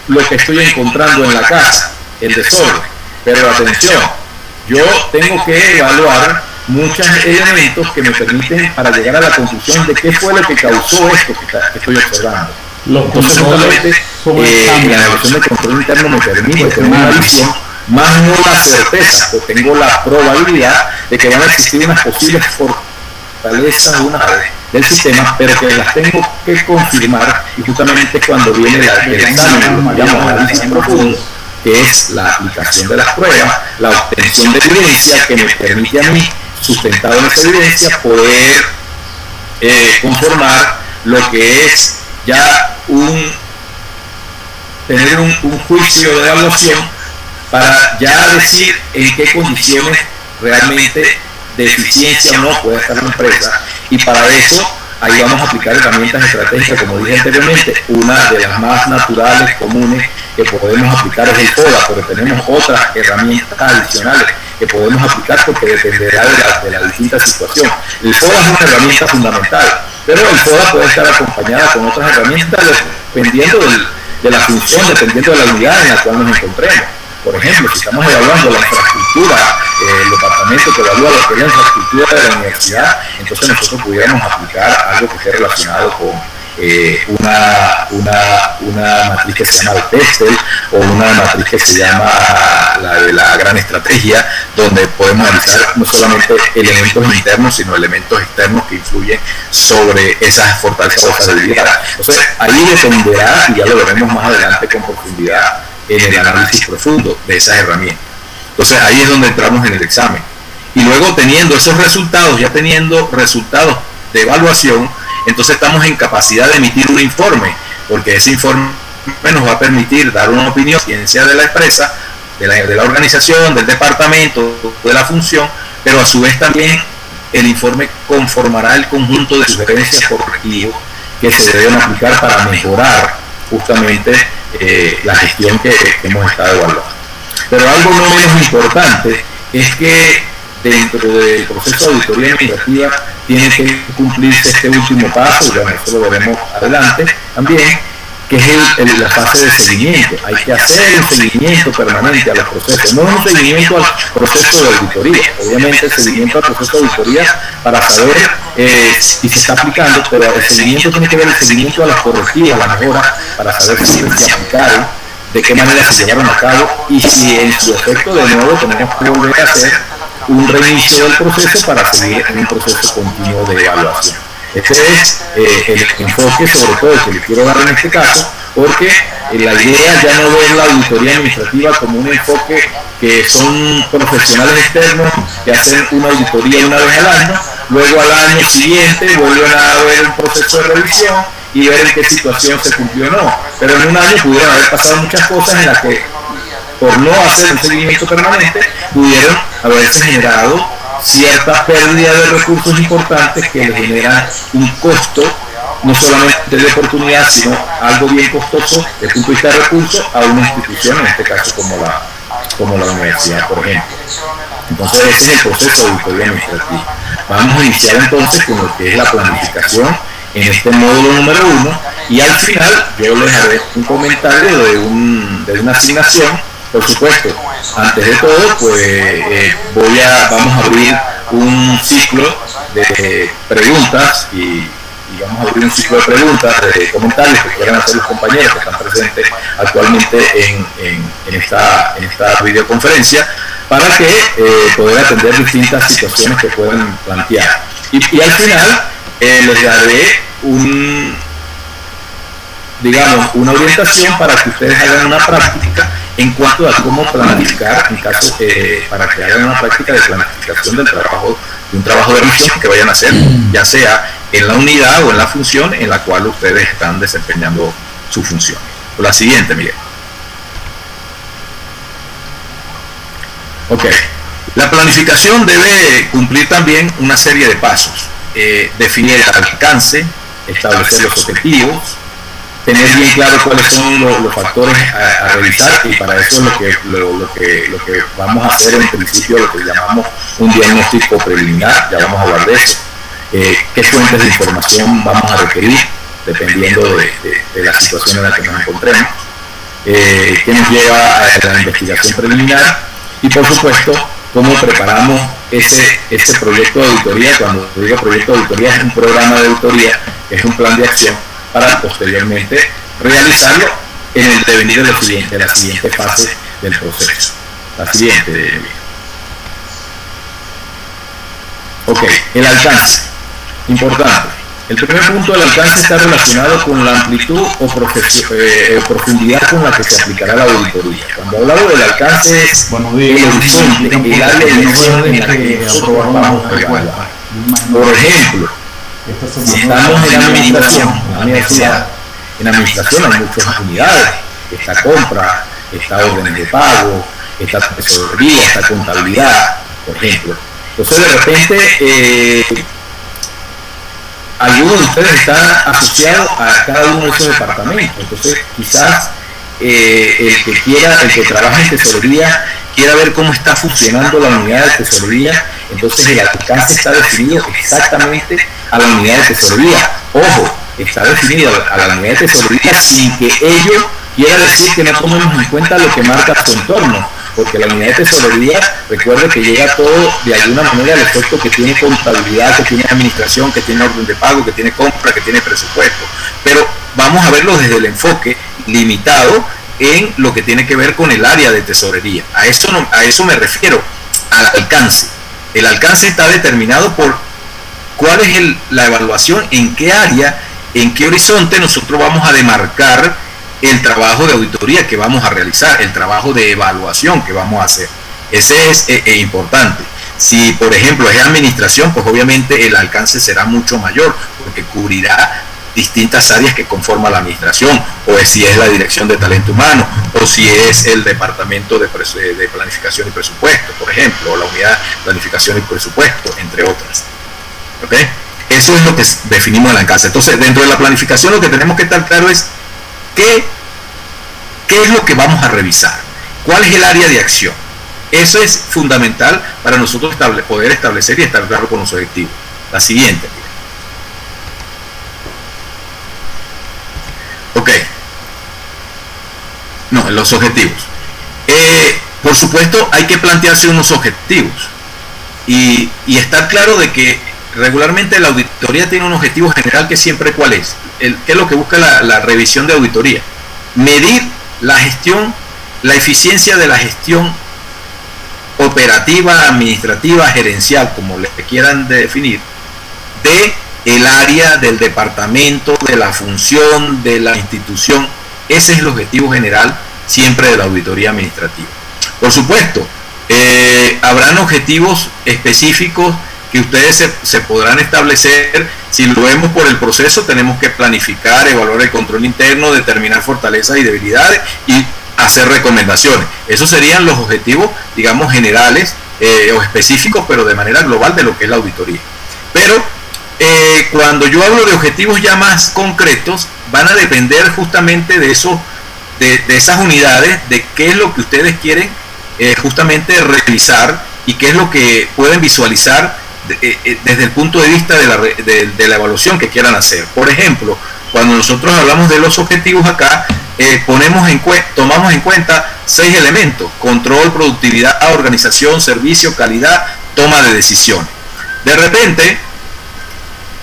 lo que estoy encontrando en la casa, el desorden. Pero atención, yo tengo que evaluar muchos elementos que me permiten para llegar a la conclusión de qué fue lo que causó esto que, estoy observando. Los solamente eh, la evaluación de control interno me permite tener una visión, más no la certeza, pues tengo la probabilidad de que van a existir unas posibles fortalezas una del sistema, pero que las tengo que confirmar y justamente cuando viene la, el examen, lo llamamos análisis profundo, que es la aplicación de las pruebas, la obtención de evidencia que me permite a mí, sustentado en esa evidencia, poder eh, conformar lo que es ya un tener un, un juicio de evaluación para ya decir en qué condiciones realmente de eficiencia o no puede estar la empresa. Y para eso ahí vamos a aplicar herramientas estratégicas como dije anteriormente una de las más naturales comunes que podemos aplicar es el FODA pero tenemos otras herramientas adicionales que podemos aplicar porque dependerá de la, de la distinta situación. El FODA es una herramienta fundamental pero el FODA puede estar acompañada con otras herramientas dependiendo de la función dependiendo de la unidad en la cual nos encontremos por ejemplo, si estamos evaluando la infraestructura, eh, el departamento que evalúa lo que es la infraestructura de la universidad, entonces nosotros pudiéramos aplicar algo que esté relacionado con eh, una, una, una, matriz que se llama el o una matriz que se llama la de la gran estrategia, donde podemos analizar no solamente elementos internos, sino elementos externos que influyen sobre esas fortalezas o esas. Entonces, ahí dependerá, y ya lo veremos más adelante con profundidad, en el análisis profundo de esas herramientas. Entonces ahí es donde entramos en el examen. Y luego teniendo esos resultados, ya teniendo resultados de evaluación, entonces estamos en capacidad de emitir un informe, porque ese informe nos va a permitir dar una opinión, ciencia de la empresa, de la, organización, del departamento, de la función, pero a su vez también el informe conformará el conjunto de sugerencias correctivos que se deben aplicar para mejorar justamente eh, la gestión que, hemos estado evaluando. Pero algo no menos importante es que dentro del proceso de auditoría administrativa tiene que cumplirse este último paso, y bueno, eso lo veremos adelante también, que es la fase de seguimiento. Hay que hacer un seguimiento permanente a los procesos, no un seguimiento al proceso de auditoría, obviamente el seguimiento al proceso de auditoría para saber eh, si se está aplicando, pero el seguimiento tiene que ver el seguimiento a las correctivas, a la mejora, para saber si se aplicaron, de qué manera se llevaron a cabo y si en su efecto de nuevo tenemos que volver a hacer un reinicio del proceso para seguir en un proceso continuo de evaluación. Ese es eh, el enfoque sobre todo que le quiero dar en este caso, porque eh, la idea ya no ver la auditoría administrativa como un enfoque que son profesionales externos que hacen una auditoría una vez al año, luego al año siguiente vuelven a ver un proceso de revisión y ver en qué situación se cumplió o no. Pero en un año pudieron haber pasado muchas cosas en las que por no hacer un seguimiento permanente pudieron haberse generado cierta pérdida de recursos importantes que le generan un costo no solamente de oportunidad, sino algo bien costoso desde punto de vista de recursos a una institución, en este caso como la, como la universidad, por ejemplo. Entonces ese es el proceso de auditoría administrativa. Vamos a iniciar entonces con lo que es la planificación en este módulo número uno y al final yo les haré un comentario de, un, de una asignación por supuesto, antes de todo, pues eh, voy a, vamos a abrir un ciclo de preguntas y, vamos a abrir un ciclo de preguntas, de comentarios que quieran hacer los compañeros que están presentes actualmente en, en, esta, esta videoconferencia para que eh, poder atender distintas situaciones que puedan plantear. Y, y al final eh, les daré un, digamos, una orientación para que ustedes hagan una práctica en cuanto a cómo planificar, en caso eh, para que hagan una práctica de planificación del trabajo, de un trabajo de misión que vayan a hacer, ya sea en la unidad o en la función en la cual ustedes están desempeñando su función. La siguiente, Miguel. Ok. La planificación debe cumplir también una serie de pasos. Eh, definir el alcance, establecer los objetivos, tener bien claro cuáles son los, factores a, revisar y para eso es lo que, lo, que, lo que vamos a hacer en principio, lo que llamamos un diagnóstico preliminar, ya vamos a hablar de eso, eh, qué fuentes de información vamos a requerir dependiendo de, la situación en la que nos encontremos, eh, qué nos lleva a la investigación preliminar y por supuesto cómo preparamos ese, ese proyecto de auditoría, cuando digo proyecto de auditoría es un programa de auditoría, es un plan de acción para posteriormente realizarlo en el devenir de, siguiente, de la siguiente fase del proceso. La siguiente. Ok, el alcance. Importante. El primer punto del alcance está relacionado con la amplitud o eh, eh, profundidad con la que se aplicará la auditoría. Cuando hablamos del alcance es el horizonte, el área de en la que nosotros vamos a evaluar. Por ejemplo, si estamos en administración, en en administración hay muchas unidades, está compra, está órdenes de pago, está tesorería, está contabilidad, por ejemplo. Entonces de repente eh, algunos de ustedes están asociados a cada uno de esos departamentos. Entonces, quizás eh, el que quiera, el que trabaja en tesorería, quiera ver cómo está funcionando la unidad de tesorería, entonces el alcance está definido exactamente a la unidad de tesorería. Ojo, está definido a la unidad de tesorería sin que ello quiera decir que no tomemos en cuenta lo que marca su entorno porque la unidad de tesorería, recuerde que llega todo de alguna manera al efecto que tiene contabilidad, que tiene administración, que tiene orden de pago, que tiene compra, que tiene presupuesto. Pero vamos a verlo desde el enfoque limitado en lo que tiene que ver con el área de tesorería. A eso, a eso me refiero, al alcance. El alcance está determinado por cuál es la evaluación, en qué área, en qué horizonte nosotros vamos a demarcar el trabajo de auditoría que vamos a realizar, el trabajo de evaluación que vamos a hacer. Ese es eh, eh, importante. Si, por ejemplo, es administración, pues obviamente el alcance será mucho mayor, porque cubrirá distintas áreas que conforman la administración, o si es la dirección de talento humano, o si es el departamento de, de planificación y presupuesto, por ejemplo, o la unidad de planificación y presupuesto, entre otras. ¿Ok? Eso es lo que definimos el alcance. Entonces, dentro de la planificación lo que tenemos que estar claro es ¿Qué, ¿Qué es lo que vamos a revisar? ¿Cuál es el área de acción? Eso es fundamental para nosotros poder establecer y estar claro con los objetivos. La siguiente. Ok. No, los objetivos. Eh, por supuesto, hay que plantearse unos objetivos y, y estar claro de que regularmente la auditoría tiene un objetivo general que siempre cuál es. El, ¿Qué es lo que busca la, revisión de auditoría? Medir la gestión, la eficiencia de la gestión operativa, administrativa, gerencial, como le quieran definir, de el área del departamento, de la función, de la institución. Ese es el objetivo general siempre de la auditoría administrativa. Por supuesto, eh, habrán objetivos específicos que ustedes se, podrán establecer. Si lo vemos por el proceso, tenemos que planificar, evaluar el control interno, determinar fortalezas y debilidades y hacer recomendaciones. Esos serían los objetivos, digamos, generales eh, o específicos, pero de manera global de lo que es la auditoría. Pero eh, cuando yo hablo de objetivos ya más concretos, van a depender justamente de eso, de, esas unidades, de qué es lo que ustedes quieren eh, justamente revisar y qué es lo que pueden visualizar desde el punto de vista de la, de, la, evaluación que quieran hacer. Por ejemplo, cuando nosotros hablamos de los objetivos acá, eh, ponemos en tomamos en cuenta seis elementos, control, productividad, organización, servicio, calidad, toma de decisiones. De repente,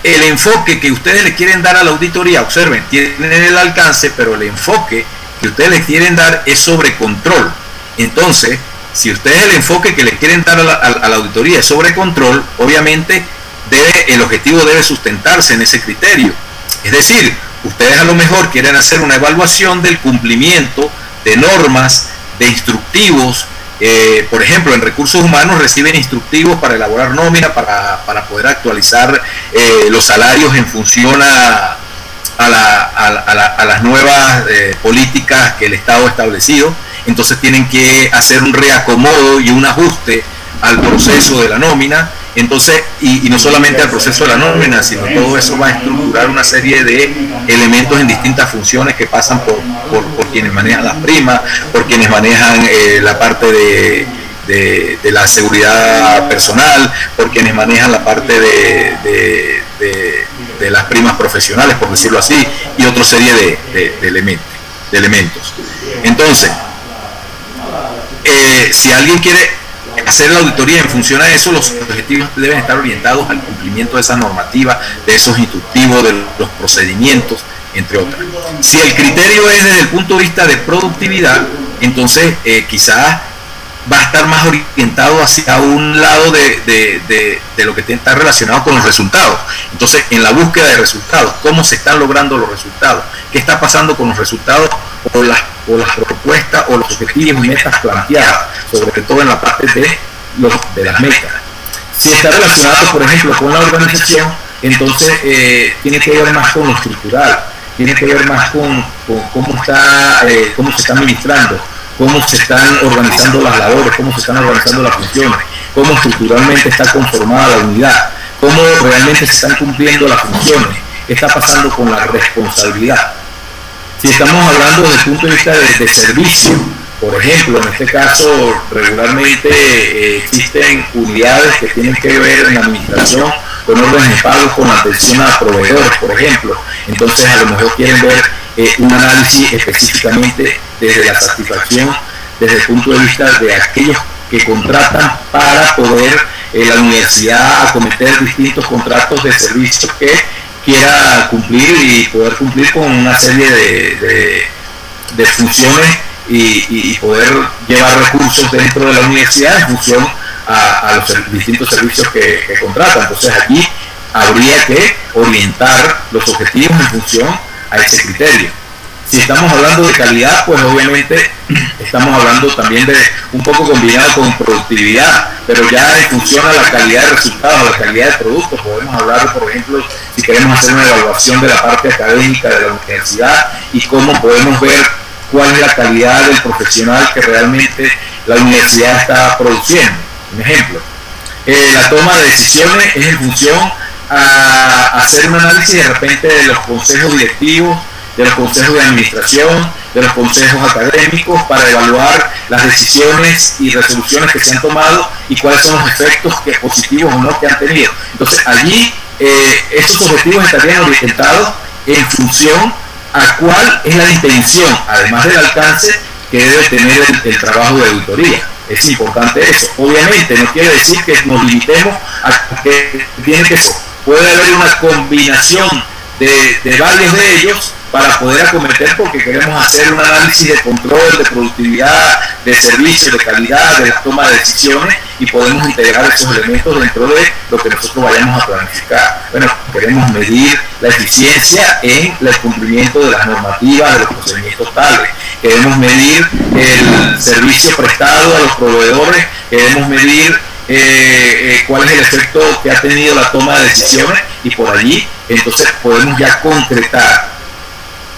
el enfoque que ustedes le quieren dar a la auditoría, observen, tienen el alcance, pero el enfoque que ustedes le quieren dar es sobre control. Entonces, si ustedes el enfoque que le quieren dar a la, auditoría es sobre control, obviamente el objetivo debe sustentarse en ese criterio. Es decir, ustedes a lo mejor quieren hacer una evaluación del cumplimiento de normas, de instructivos, eh, por ejemplo, en recursos humanos reciben instructivos para elaborar nómina, para, poder actualizar eh, los salarios en función a, las nuevas eh, políticas que el Estado ha establecido entonces tienen que hacer un reacomodo y un ajuste al proceso de la nómina Entonces, y, no solamente al proceso de la nómina, sino todo eso va a estructurar una serie de elementos en distintas funciones que pasan por, por, quienes manejan las primas, por quienes manejan eh, la parte de, de, la seguridad personal, por quienes manejan la parte de, de las primas profesionales, por decirlo así, y otra serie de, elementos, de elementos. Entonces, eh, si alguien quiere hacer la auditoría en función a eso, los objetivos deben estar orientados al cumplimiento de esa normativa, de esos instructivos, de los procedimientos, entre otras. Si el criterio es desde el punto de vista de productividad, entonces eh, quizás va a estar más orientado hacia un lado de, lo que está relacionado con los resultados. Entonces, en la búsqueda de resultados, cómo se están logrando los resultados, qué está pasando con los resultados o las, o las propuestas o los objetivos y metas planteadas, sobre todo en la parte de, los, de las metas. Si está relacionado, por ejemplo, con la organización, entonces eh, tiene que ver más con lo estructural, tiene que ver más con, cómo, está, eh, cómo se está administrando cómo se están organizando las labores, cómo se están organizando las funciones, cómo estructuralmente está conformada la unidad, cómo realmente se están cumpliendo las funciones, qué está pasando con la responsabilidad. Si estamos hablando desde el punto de vista de, servicio, por ejemplo, en este caso regularmente eh, existen unidades que tienen que ver en la administración con órdenes de pago, con atención a proveedores, por ejemplo. Entonces a lo mejor quieren ver eh, un análisis específicamente desde la satisfacción, desde el punto de vista de aquellos que contratan para poder eh, la universidad acometer distintos contratos de servicios que quiera cumplir y poder cumplir con una serie de, funciones y, poder llevar recursos dentro de la universidad en función a, los distintos servicios que, que contratan. Entonces aquí habría que orientar los objetivos en función a ese criterio. Si estamos hablando de calidad, pues obviamente estamos hablando también de un poco combinado con productividad, pero ya en función a la calidad de resultados, la calidad de productos, podemos hablar, por ejemplo, si queremos hacer una evaluación de la parte académica de la universidad y cómo podemos ver cuál es la calidad del profesional que realmente la universidad está produciendo. Un ejemplo, eh, la toma de decisiones es en función a hacer un análisis de repente de los consejos directivos, de los consejos de administración, de los consejos académicos para evaluar las decisiones y resoluciones que se han tomado y cuáles son los efectos que, positivos o no que han tenido. Entonces allí eh, estos objetivos estarían orientados en función a cuál es la intención, además del alcance que debe tener el trabajo de auditoría. Es importante eso. Obviamente no quiere decir que nos limitemos a que tiene que ser puede haber una combinación de, varios de ellos para poder acometer porque queremos hacer un análisis de control, de productividad, de servicio, de calidad, de toma de decisiones y podemos integrar esos elementos dentro de lo que nosotros vayamos a planificar. Bueno, queremos medir la eficiencia en el cumplimiento de las normativas, de los procedimientos tales. Queremos medir el servicio prestado a los proveedores, queremos medir eh, eh, cuál es el efecto que ha tenido la toma de decisiones y por allí entonces podemos ya concretar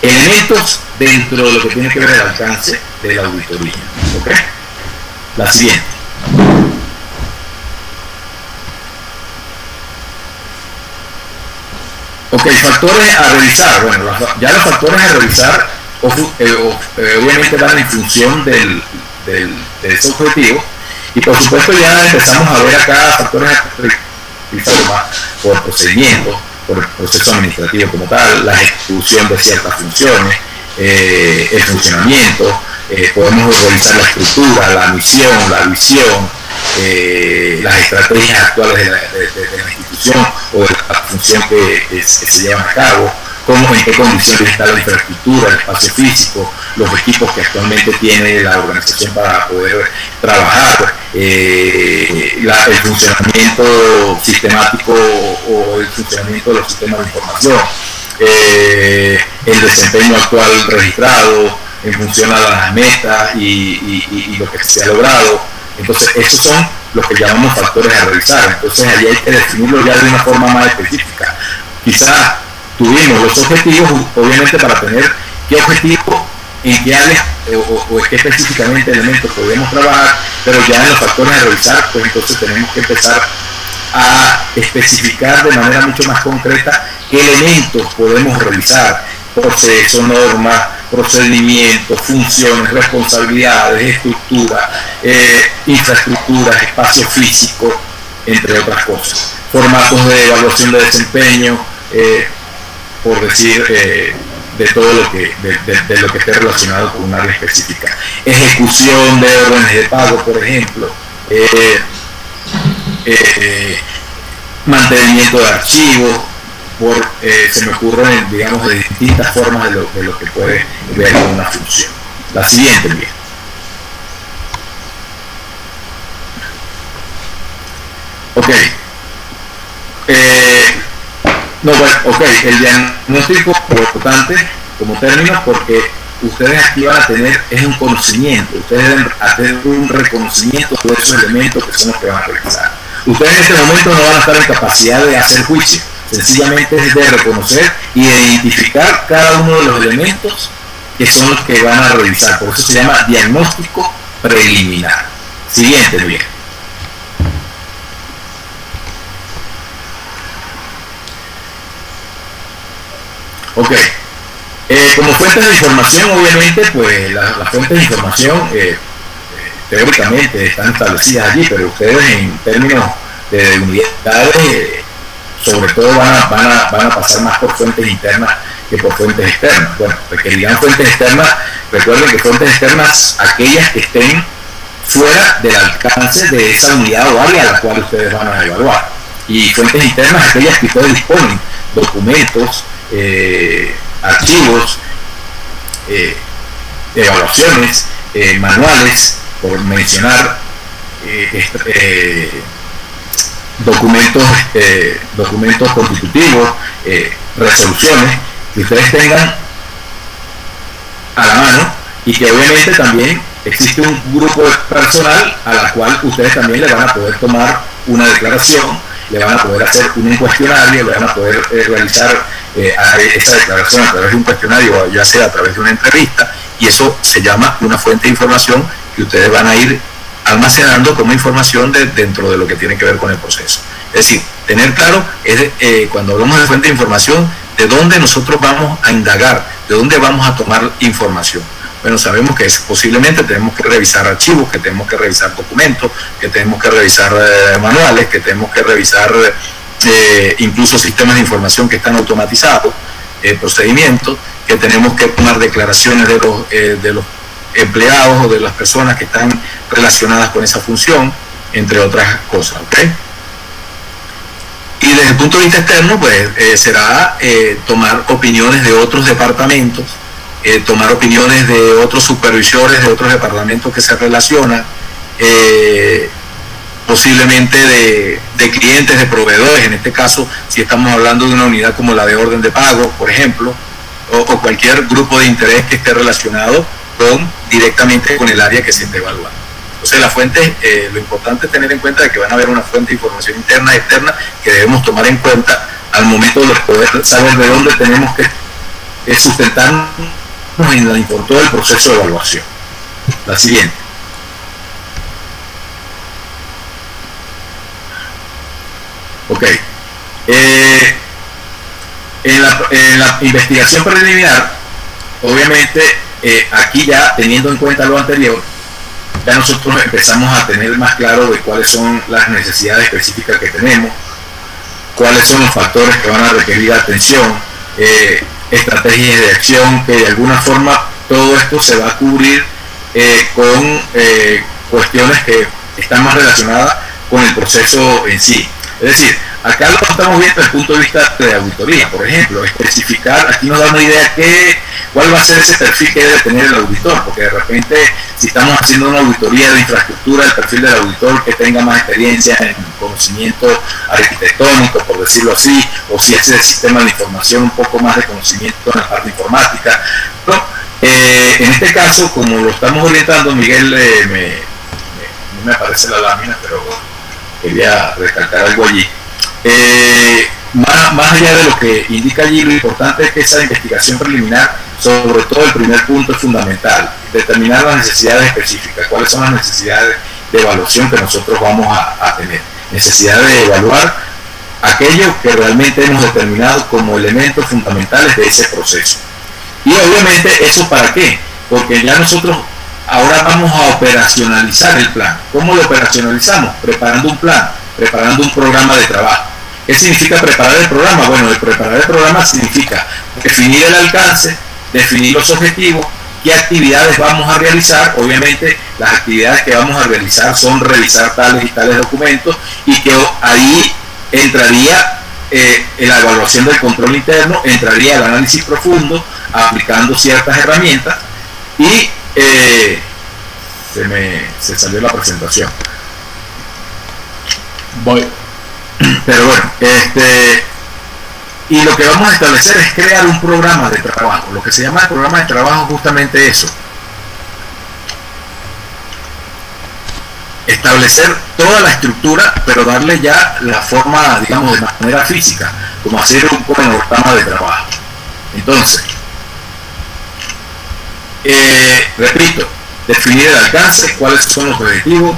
elementos dentro de lo que tiene que ver el alcance de la auditoría. ¿ok? La siguiente. Ok, factores a revisar. Bueno, ya los factores a revisar eh, obviamente van en función del, del, de ese objetivo y por supuesto ya empezamos a ver acá factores por procedimiento, por el proceso administrativo como tal, la ejecución de ciertas funciones, eh, el funcionamiento, eh, podemos revisar la estructura, la misión, la visión, eh, las estrategias actuales de la, institución o de la función que se llevan a cabo, cómo, en qué condiciones está la infraestructura, el espacio físico, los equipos que actualmente tiene la organización para poder trabajar, eh, el funcionamiento sistemático o el funcionamiento de los sistemas de información, eh, el desempeño actual registrado en función a las metas y, lo que se ha logrado. Entonces, esos son los que llamamos factores a revisar. Entonces, ahí hay que definirlo ya de una forma más específica. Quizás tuvimos los objetivos, obviamente para tener qué objetivo, en qué áreas eh, o, qué específicamente elementos podemos trabajar, pero ya en los factores a revisar, pues entonces tenemos que empezar a especificar de manera mucho más concreta qué elementos podemos revisar, procesos, normas, procedimientos, funciones, responsabilidades, estructura, eh, infraestructuras, espacio físico, entre otras cosas. Formatos de evaluación de desempeño, eh, por decir, eh, de todo lo que, de, lo que esté relacionado con un área específica. Ejecución de órdenes de pago, por ejemplo. mantenimiento de archivos, por, eh, se me ocurren, digamos, de distintas formas de lo, de lo que puede ver una función. La siguiente, bien. Ok. Eh, no, bueno, ok, el diagnóstico es importante como término porque ustedes aquí van a tener es un conocimiento, ustedes deben hacer un reconocimiento de esos elementos que son los que van a realizar. Ustedes en este momento no van a estar en capacidad de hacer juicio, sencillamente es de reconocer y identificar cada uno de los elementos que son los que van a revisar. Por eso se llama diagnóstico preliminar. Siguiente, bien. Ok. Eh, como fuentes de información, obviamente, pues las fuentes de información eh, eh, teóricamente están establecidas allí, pero ustedes en términos de unidades sobre todo van a, van a, van a pasar más por fuentes internas que por fuentes externas. Bueno, requerirán fuentes externas, recuerden que fuentes externas, aquellas que estén fuera del alcance de esa unidad o área a la cual ustedes van a evaluar. Y fuentes internas, aquellas que ustedes disponen, documentos, eh, archivos, eh, evaluaciones, eh, manuales, por mencionar documentos, eh, documentos constitutivos, eh, resoluciones que ustedes tengan a la mano y que obviamente también existe un grupo personal a la cual ustedes también le van a poder tomar una declaración, le van a poder hacer un cuestionario, le van a poder eh, realizar esa declaración a través de un cuestionario, ya sea a través de una entrevista, y eso se llama una fuente de información que ustedes van a ir almacenando como información de, dentro de lo que tiene que ver con el proceso. Es decir, tener claro, es, eh, cuando hablamos de fuente de información, de dónde nosotros vamos a indagar, de dónde vamos a tomar información. Bueno, sabemos que es, posiblemente tenemos que revisar archivos, que tenemos que revisar documentos, que tenemos que revisar eh, manuales, que tenemos que revisar eh, incluso sistemas de información que están automatizados, procedimientos, que tenemos que tomar declaraciones de los, de los empleados o de las personas que están relacionadas con esa función, entre otras cosas. Y desde el punto de vista externo, pues eh, será eh, tomar opiniones de otros departamentos, eh, tomar opiniones de otros supervisores de otros departamentos que se relacionan, posiblemente de, de, clientes, de proveedores, en este caso, si estamos hablando de una unidad como la de orden de pago, por ejemplo, o, cualquier grupo de interés que esté relacionado con directamente con el área que se está evaluando. Entonces la fuente, eh, lo importante es tener en cuenta de que van a haber una fuente de información interna y externa que debemos tomar en cuenta al momento de poder saber de dónde tenemos que sustentarnos en todo el proceso de evaluación. La siguiente. Ok. Eh, en, la, en la investigación preliminar, obviamente eh, aquí ya teniendo en cuenta lo anterior, ya nosotros empezamos a tener más claro de cuáles son las necesidades específicas que tenemos, cuáles son los factores que van a requerir atención, eh, estrategias de acción, que de alguna forma todo esto se va a cubrir eh, con cuestiones que están más relacionadas con el proceso en sí. Es decir, acá lo estamos viendo desde el punto de vista de auditoría, por ejemplo, especificar, aquí nos da una idea que cuál va a ser ese perfil que debe tener el auditor, porque de repente si estamos haciendo una auditoría de infraestructura, el perfil del auditor que tenga más experiencia en conocimiento arquitectónico, por decirlo así, o si es el sistema de información, un poco más de conocimiento en la parte informática. Eh, en este caso, como lo estamos orientando, Miguel, eh, me, no me aparece la lámina, pero quería recalcar algo allí. Eh, más, allá de lo que indica allí, lo importante es que esa investigación preliminar sobre todo el primer punto es fundamental, determinar las necesidades específicas, cuáles son las necesidades de evaluación que nosotros vamos a, tener. necesidad de evaluar aquello que realmente hemos determinado como elementos fundamentales de ese proceso. Y obviamente eso para qué? Porque ya nosotros ahora vamos a operacionalizar el plan. ¿Cómo lo operacionalizamos? Preparando un plan, preparando un programa de trabajo. ¿Qué significa preparar el programa? Bueno, el preparar el programa significa definir el alcance, definir los objetivos, qué actividades vamos a realizar. Obviamente las actividades que vamos a realizar son revisar tales y tales documentos y que ahí entraría eh, la evaluación del control interno, entraría el análisis profundo, aplicando ciertas herramientas y eh, se me se salió la presentación. Voy. Pero bueno, este y lo que vamos a establecer es crear un programa de trabajo. Lo que se llama el programa de trabajo justamente eso. Establecer toda la estructura, pero darle ya la forma, digamos, de manera física, como hacer un programa de trabajo. Entonces, eh, repito, definir el alcance, cuáles son los objetivos,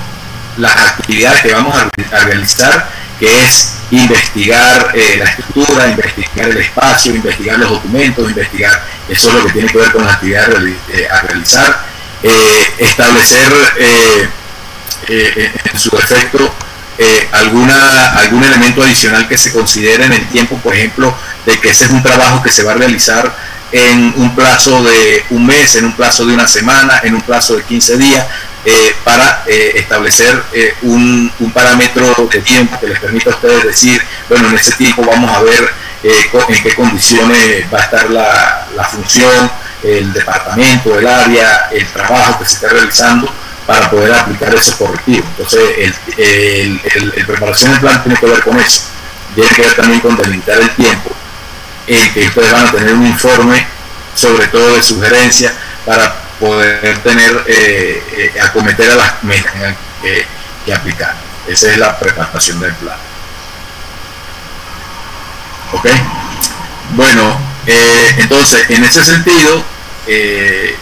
las actividades que vamos a, realizar, que es investigar eh, la estructura, investigar el espacio, investigar los documentos, investigar, eso es lo que tiene que ver con las actividades eh, a realizar, eh, establecer en su efecto alguna, algún elemento adicional que se considere en el tiempo, por ejemplo, de que ese es un trabajo que se va a realizar en un plazo de un mes, en un plazo de una semana, en un plazo de 15 días, eh, para eh, establecer eh, un, parámetro de tiempo que les permita a ustedes decir, bueno, en ese tiempo vamos a ver en qué condiciones va a estar la, función, el departamento, el área, el trabajo que se está realizando para poder aplicar esos correctivos. Entonces, el, el, preparación del plan tiene que ver con eso, tiene que ver también con delimitar el tiempo en que ustedes van a tener un informe sobre todo de sugerencia para poder tener, eh, eh, acometer a las metas que, aplicar. Esa es la preparación del plan. ¿Ok? Bueno, eh, entonces, en ese sentido, en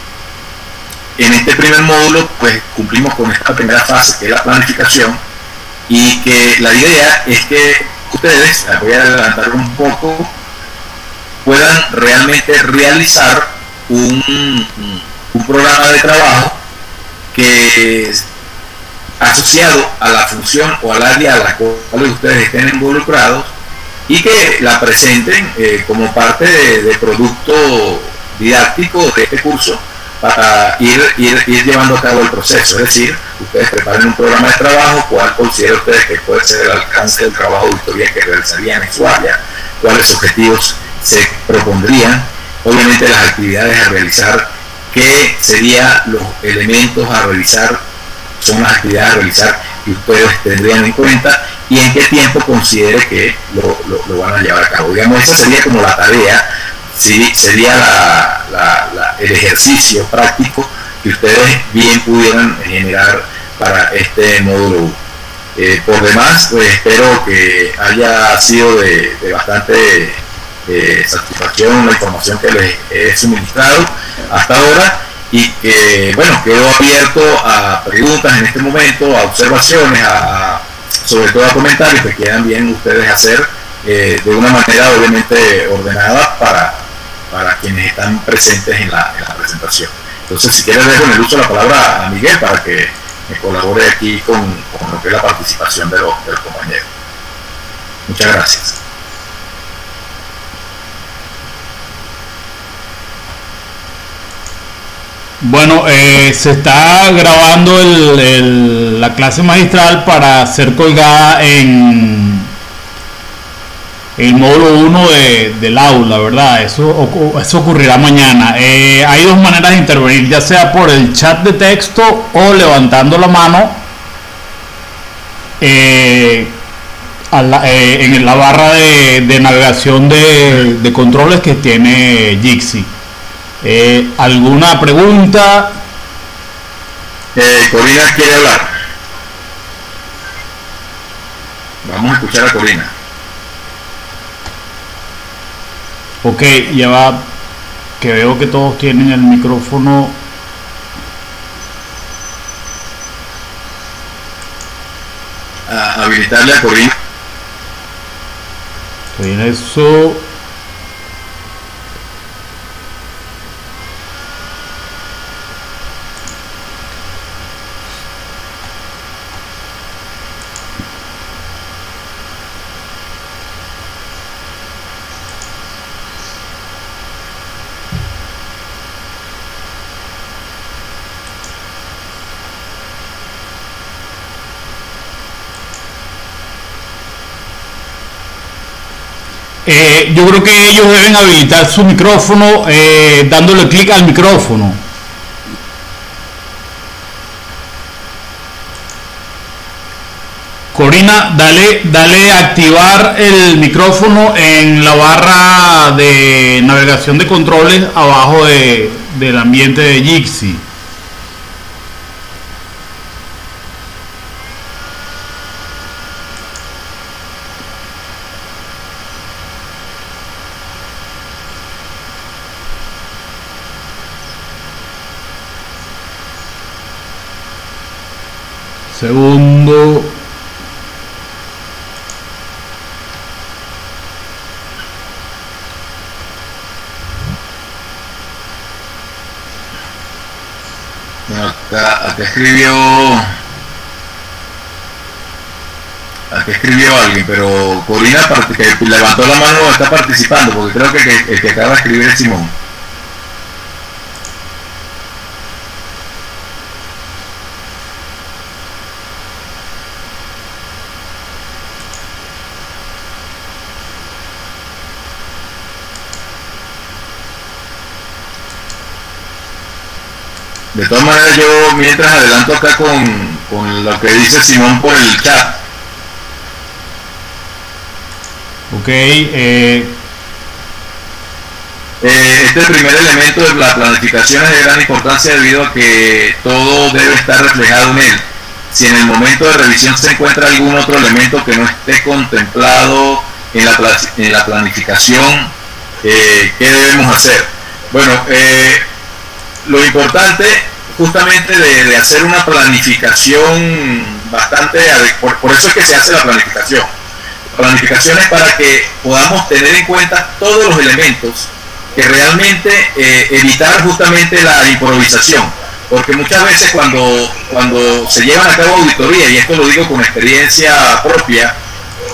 este primer módulo, pues cumplimos con esta primera fase, que es la planificación, y que la idea es que ustedes, voy a adelantar un poco, puedan realmente realizar un, un programa de trabajo que asociado a la función o al área a la cual ustedes estén involucrados y que la presenten eh, como parte de, producto didáctico de este curso para ir, ir, llevando a cabo el proceso. Es decir, ustedes preparen un programa de trabajo, cuál considera ustedes que puede ser el alcance del trabajo de auditoría que realizarían en su área, cuáles objetivos se propondrían, obviamente las actividades a realizar qué serían los elementos a realizar, son las actividades a realizar que ustedes tendrían en cuenta y en qué tiempo considere que lo, van a llevar a cabo. Digamos, esa sería como la tarea, ¿sí? sería el ejercicio práctico que ustedes bien pudieran generar para este módulo eh, por demás, pues espero que haya sido de, de bastante eh, satisfacción la información que les he suministrado hasta ahora y que bueno quedo abierto a preguntas en este momento, a observaciones, a, sobre todo a comentarios que quieran bien ustedes hacer eh, de una manera obviamente ordenada para, para quienes están presentes en la, presentación. Entonces si quieres dejo en el uso la palabra a Miguel para que me colabore aquí con, lo que es la participación de los, de los compañeros. Muchas gracias. Bueno, eh, se está grabando la clase magistral para ser colgada en el módulo 1 del aula, ¿verdad? Eso, eso ocurrirá mañana. Eh, hay dos maneras de intervenir, ya sea por el chat de texto o levantando la mano eh, en la barra de, navegación de, de controles que tiene Jixi. Eh, ¿Alguna pregunta? Eh, Corina quiere hablar. Vamos a escuchar a Corina. Ok, ya va. Que veo que todos tienen el micrófono. Ah, habilitarle a Corina. Estoy en eso. Eh, yo creo que ellos deben habilitar su micrófono eh, dándole clic al micrófono. Corina, dale, dale activar el micrófono en la barra de navegación de controles abajo de, del ambiente de Jixi. Segundo. Acá, acá escribió. Acá escribió alguien, pero Corina que levantó la mano está participando, porque creo que el que acaba de escribir es Simón. De todas maneras, yo mientras adelanto acá con, con lo que dice Simón por el chat. Ok, eh, eh, este primer elemento de la planificación es de gran importancia debido a que todo debe estar reflejado en él. Si en el momento de revisión se encuentra algún otro elemento que no esté contemplado en la, en la planificación, eh, ¿qué debemos hacer? Bueno, eh, lo importante justamente de, hacer una planificación bastante, por, por eso es que se hace la planificación. La planificación es para que podamos tener en cuenta todos los elementos que realmente eh, evitar justamente la improvisación. Porque muchas veces cuando, cuando se llevan a cabo auditoría, y esto lo digo con experiencia propia,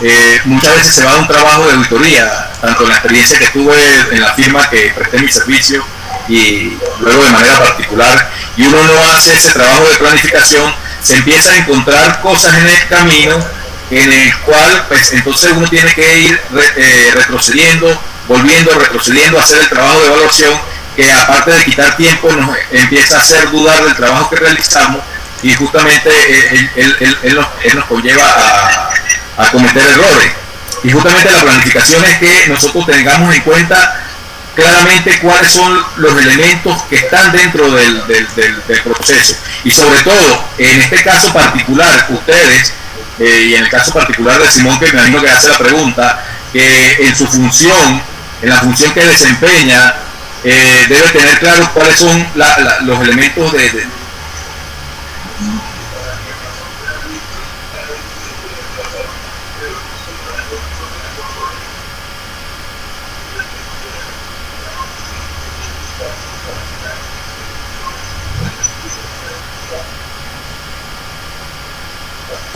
eh, muchas veces se va a un trabajo de auditoría, tanto en la experiencia que tuve en la firma que presté mi servicio, y luego de manera particular, y uno no hace ese trabajo de planificación, se empieza a encontrar cosas en el camino en el cual pues entonces uno tiene que ir eh, retrocediendo, volviendo, retrocediendo, hacer el trabajo de evaluación que aparte de quitar tiempo nos empieza a hacer dudar del trabajo que realizamos y justamente eh, él, nos, conlleva a, a cometer errores. Y justamente la planificación es que nosotros tengamos en cuenta claramente cuáles son los elementos que están dentro del, proceso. Y sobre todo, en este caso particular, ustedes, eh, y en el caso particular de Simón, que me imagino que hace la pregunta, que en su función, en la función que desempeña, eh, debe tener claro cuáles son los elementos de,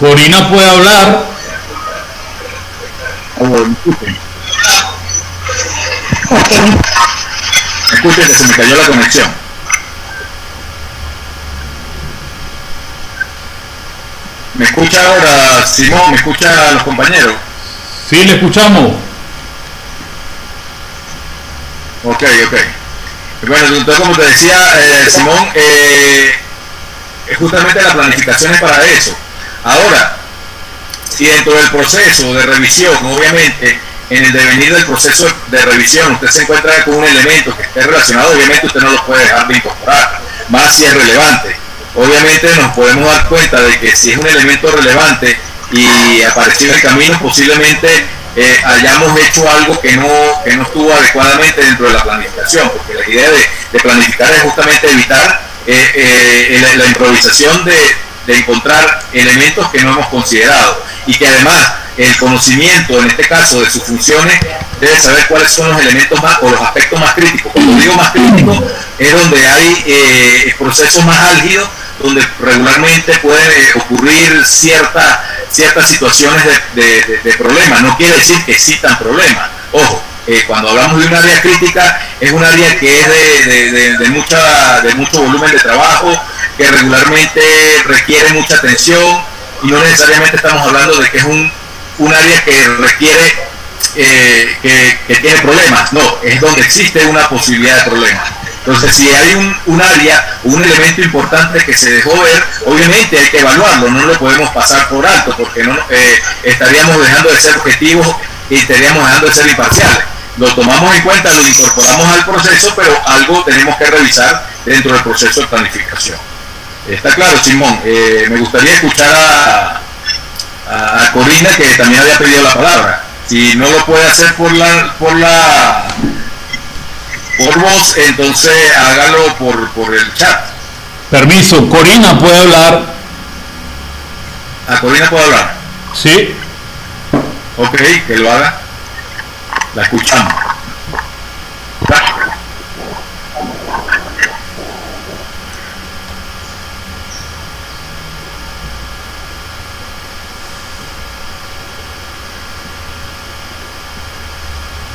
Corina puede hablar. Escuchen que se me cayó la conexión. ¿Me escucha ahora Simón? ¿Me escucha los compañeros? Sí, le escuchamos. Ok, ok. Bueno, entonces como te decía eh, Simón, eh, justamente la planificación es para eso Ahora, si dentro del proceso de revisión, obviamente, en el devenir del proceso de revisión, usted se encuentra con un elemento que esté relacionado, obviamente usted no lo puede dejar de incorporar, más si es relevante. Obviamente nos podemos dar cuenta de que si es un elemento relevante y apareció en el camino, posiblemente eh, hayamos hecho algo que no, que no estuvo adecuadamente dentro de la planificación, porque la idea de, planificar es justamente evitar eh, eh, la improvisación de, de encontrar elementos que no hemos considerado. y que además el conocimiento, en este caso, de sus funciones, debe saber cuáles son los elementos más o los aspectos más críticos. Cuando digo más críticos, es donde hay eh, procesos más álgidos, donde regularmente pueden eh, ocurrir ciertas ciertas situaciones de, de, problemas. No quiere decir que existan problemas. Ojo, eh, cuando hablamos de un área crítica, es un área que es de, mucha, de mucho volumen de trabajo, que regularmente requiere mucha atención y no necesariamente estamos hablando de que es un, un área que requiere, eh, que, tiene problemas. No, es donde existe una posibilidad de problemas. Entonces, si hay un, un área, un elemento importante que se dejó ver, obviamente hay que evaluarlo, no lo podemos pasar por alto, porque no eh, estaríamos dejando de ser objetivos y estaríamos dejando de ser imparciales. Lo tomamos en cuenta, lo incorporamos al proceso, pero algo tenemos que revisar dentro del proceso de planificación. Está claro, Simón. Eh, me gustaría escuchar a, a, Corina, que también había pedido la palabra. Si no lo puede hacer por la por la por voz, entonces hágalo por, por el chat. Permiso, Corina puede hablar. ¿A Corina puede hablar? Sí. Ok, que lo haga. La escuchamos.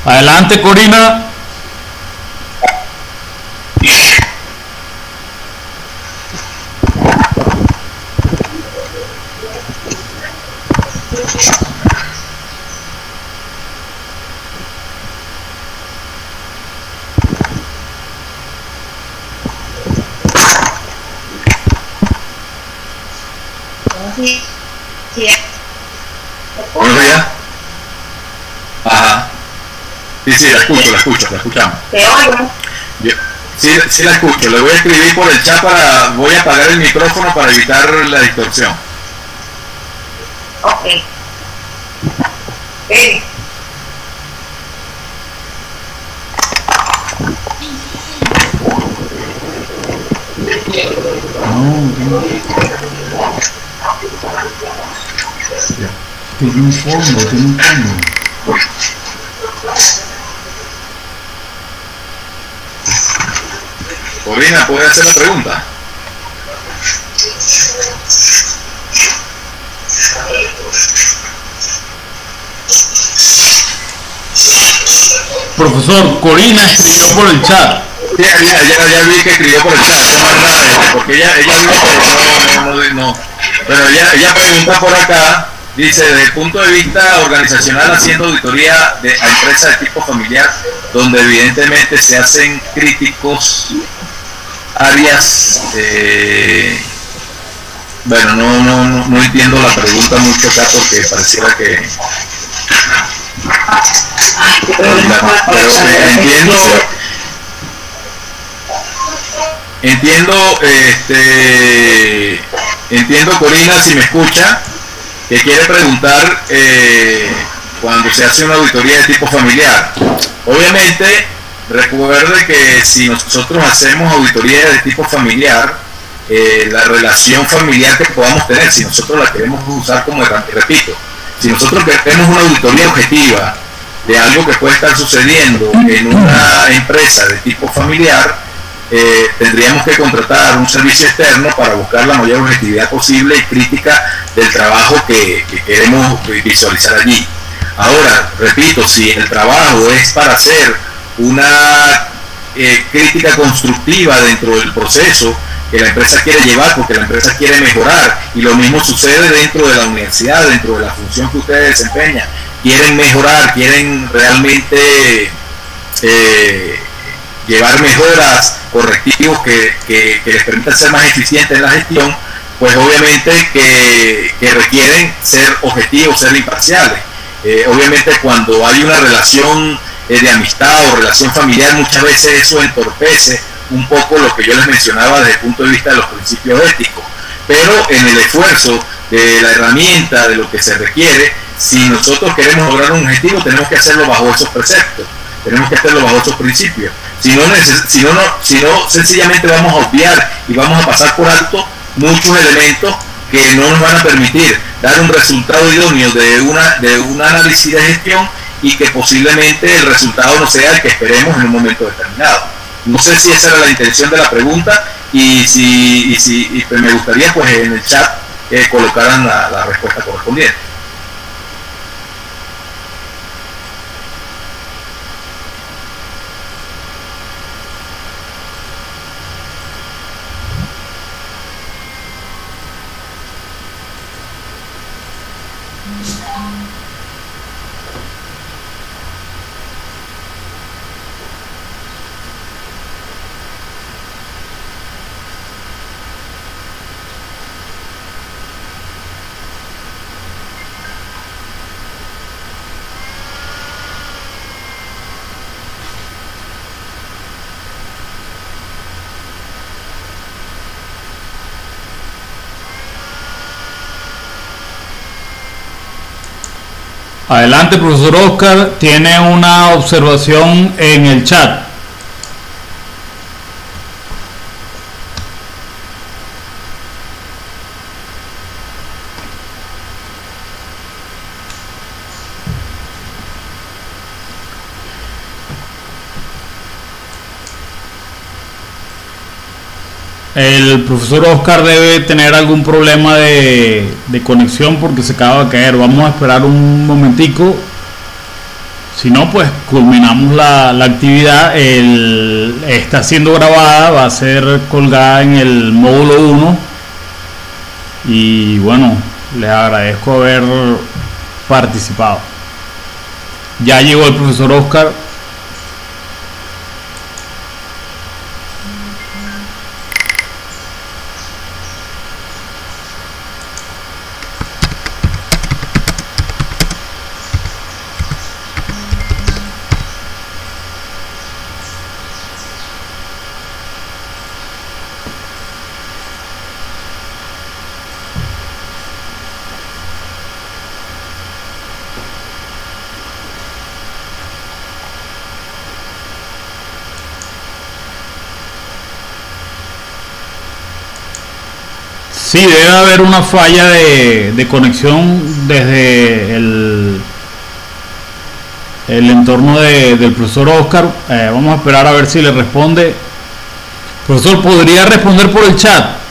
Adelante, Corina. Sí, la escucho, la escucho, la escuchamos. ¿Te oigo? Sí, sí la escucho. Le voy a escribir por el chat para... Voy a apagar el micrófono para evitar la distorsión. Ok. Eh. Tiene un fondo, tiene un fondo. Corina, ¿puede hacer la pregunta? Profesor, Corina escribió por el chat. Ya, ya, ya, vi que escribió por el chat, porque ella, ella dijo que no, no, no, Pero ella, ella pregunta por acá, dice, desde el punto de vista organizacional, haciendo auditoría de, a empresas de tipo familiar, donde evidentemente se hacen críticos áreas eh, bueno no, no, no, entiendo la pregunta mucho acá porque pareciera que pero, entiendo. Entiendo este entiendo Corina si me escucha que quiere preguntar eh, cuando se hace una auditoría de tipo familiar. Obviamente Recuerde que si nosotros hacemos auditoría de tipo familiar, eh, la relación familiar que podamos tener, si nosotros la queremos usar como herramienta, repito, si nosotros queremos una auditoría objetiva de algo que puede estar sucediendo en una empresa de tipo familiar, eh, tendríamos que contratar un servicio externo para buscar la mayor objetividad posible y crítica del trabajo que queremos visualizar allí. Ahora, repito, si el trabajo es para hacer una eh, crítica constructiva dentro del proceso que la empresa quiere llevar porque la empresa quiere mejorar y lo mismo sucede dentro de la universidad, dentro de la función que ustedes desempeñan. Quieren mejorar, quieren realmente eh, llevar mejoras, correctivos que, les permitan ser más eficientes en la gestión, pues obviamente que, requieren ser objetivos, ser imparciales. Eh, obviamente cuando hay una relación eh, de amistad o relación familiar, muchas veces eso entorpece un poco lo que yo les mencionaba desde el punto de vista de los principios éticos. Pero en el esfuerzo de la herramienta, de lo que se requiere, si nosotros queremos lograr un objetivo, tenemos que hacerlo bajo esos preceptos, tenemos que hacerlo bajo esos principios. Si no, si no, si no sencillamente vamos a obviar y vamos a pasar por alto muchos elementos que no nos van a permitir dar un resultado idóneo de, una, de un análisis de gestión y que posiblemente el resultado no sea el que esperemos en un momento determinado. No sé si esa era la intención de la pregunta y si, si pues me gustaría pues en el chat eh, colocaran la respuesta correspondiente. Adelante, profesor Oscar, tiene una observación en el chat. El profesor Oscar debe tener algún problema de, conexión porque se acaba de caer. Vamos a esperar un momentico. Si no, pues culminamos la, actividad. está siendo grabada, va a ser colgada en el módulo 1. Y bueno, les agradezco haber participado. Ya llegó el profesor Oscar. Sí, debe haber una falla de, conexión desde el, el entorno del profesor Oscar. Eh, vamos a esperar a ver si le responde. Profesor, ¿podría responder por el chat?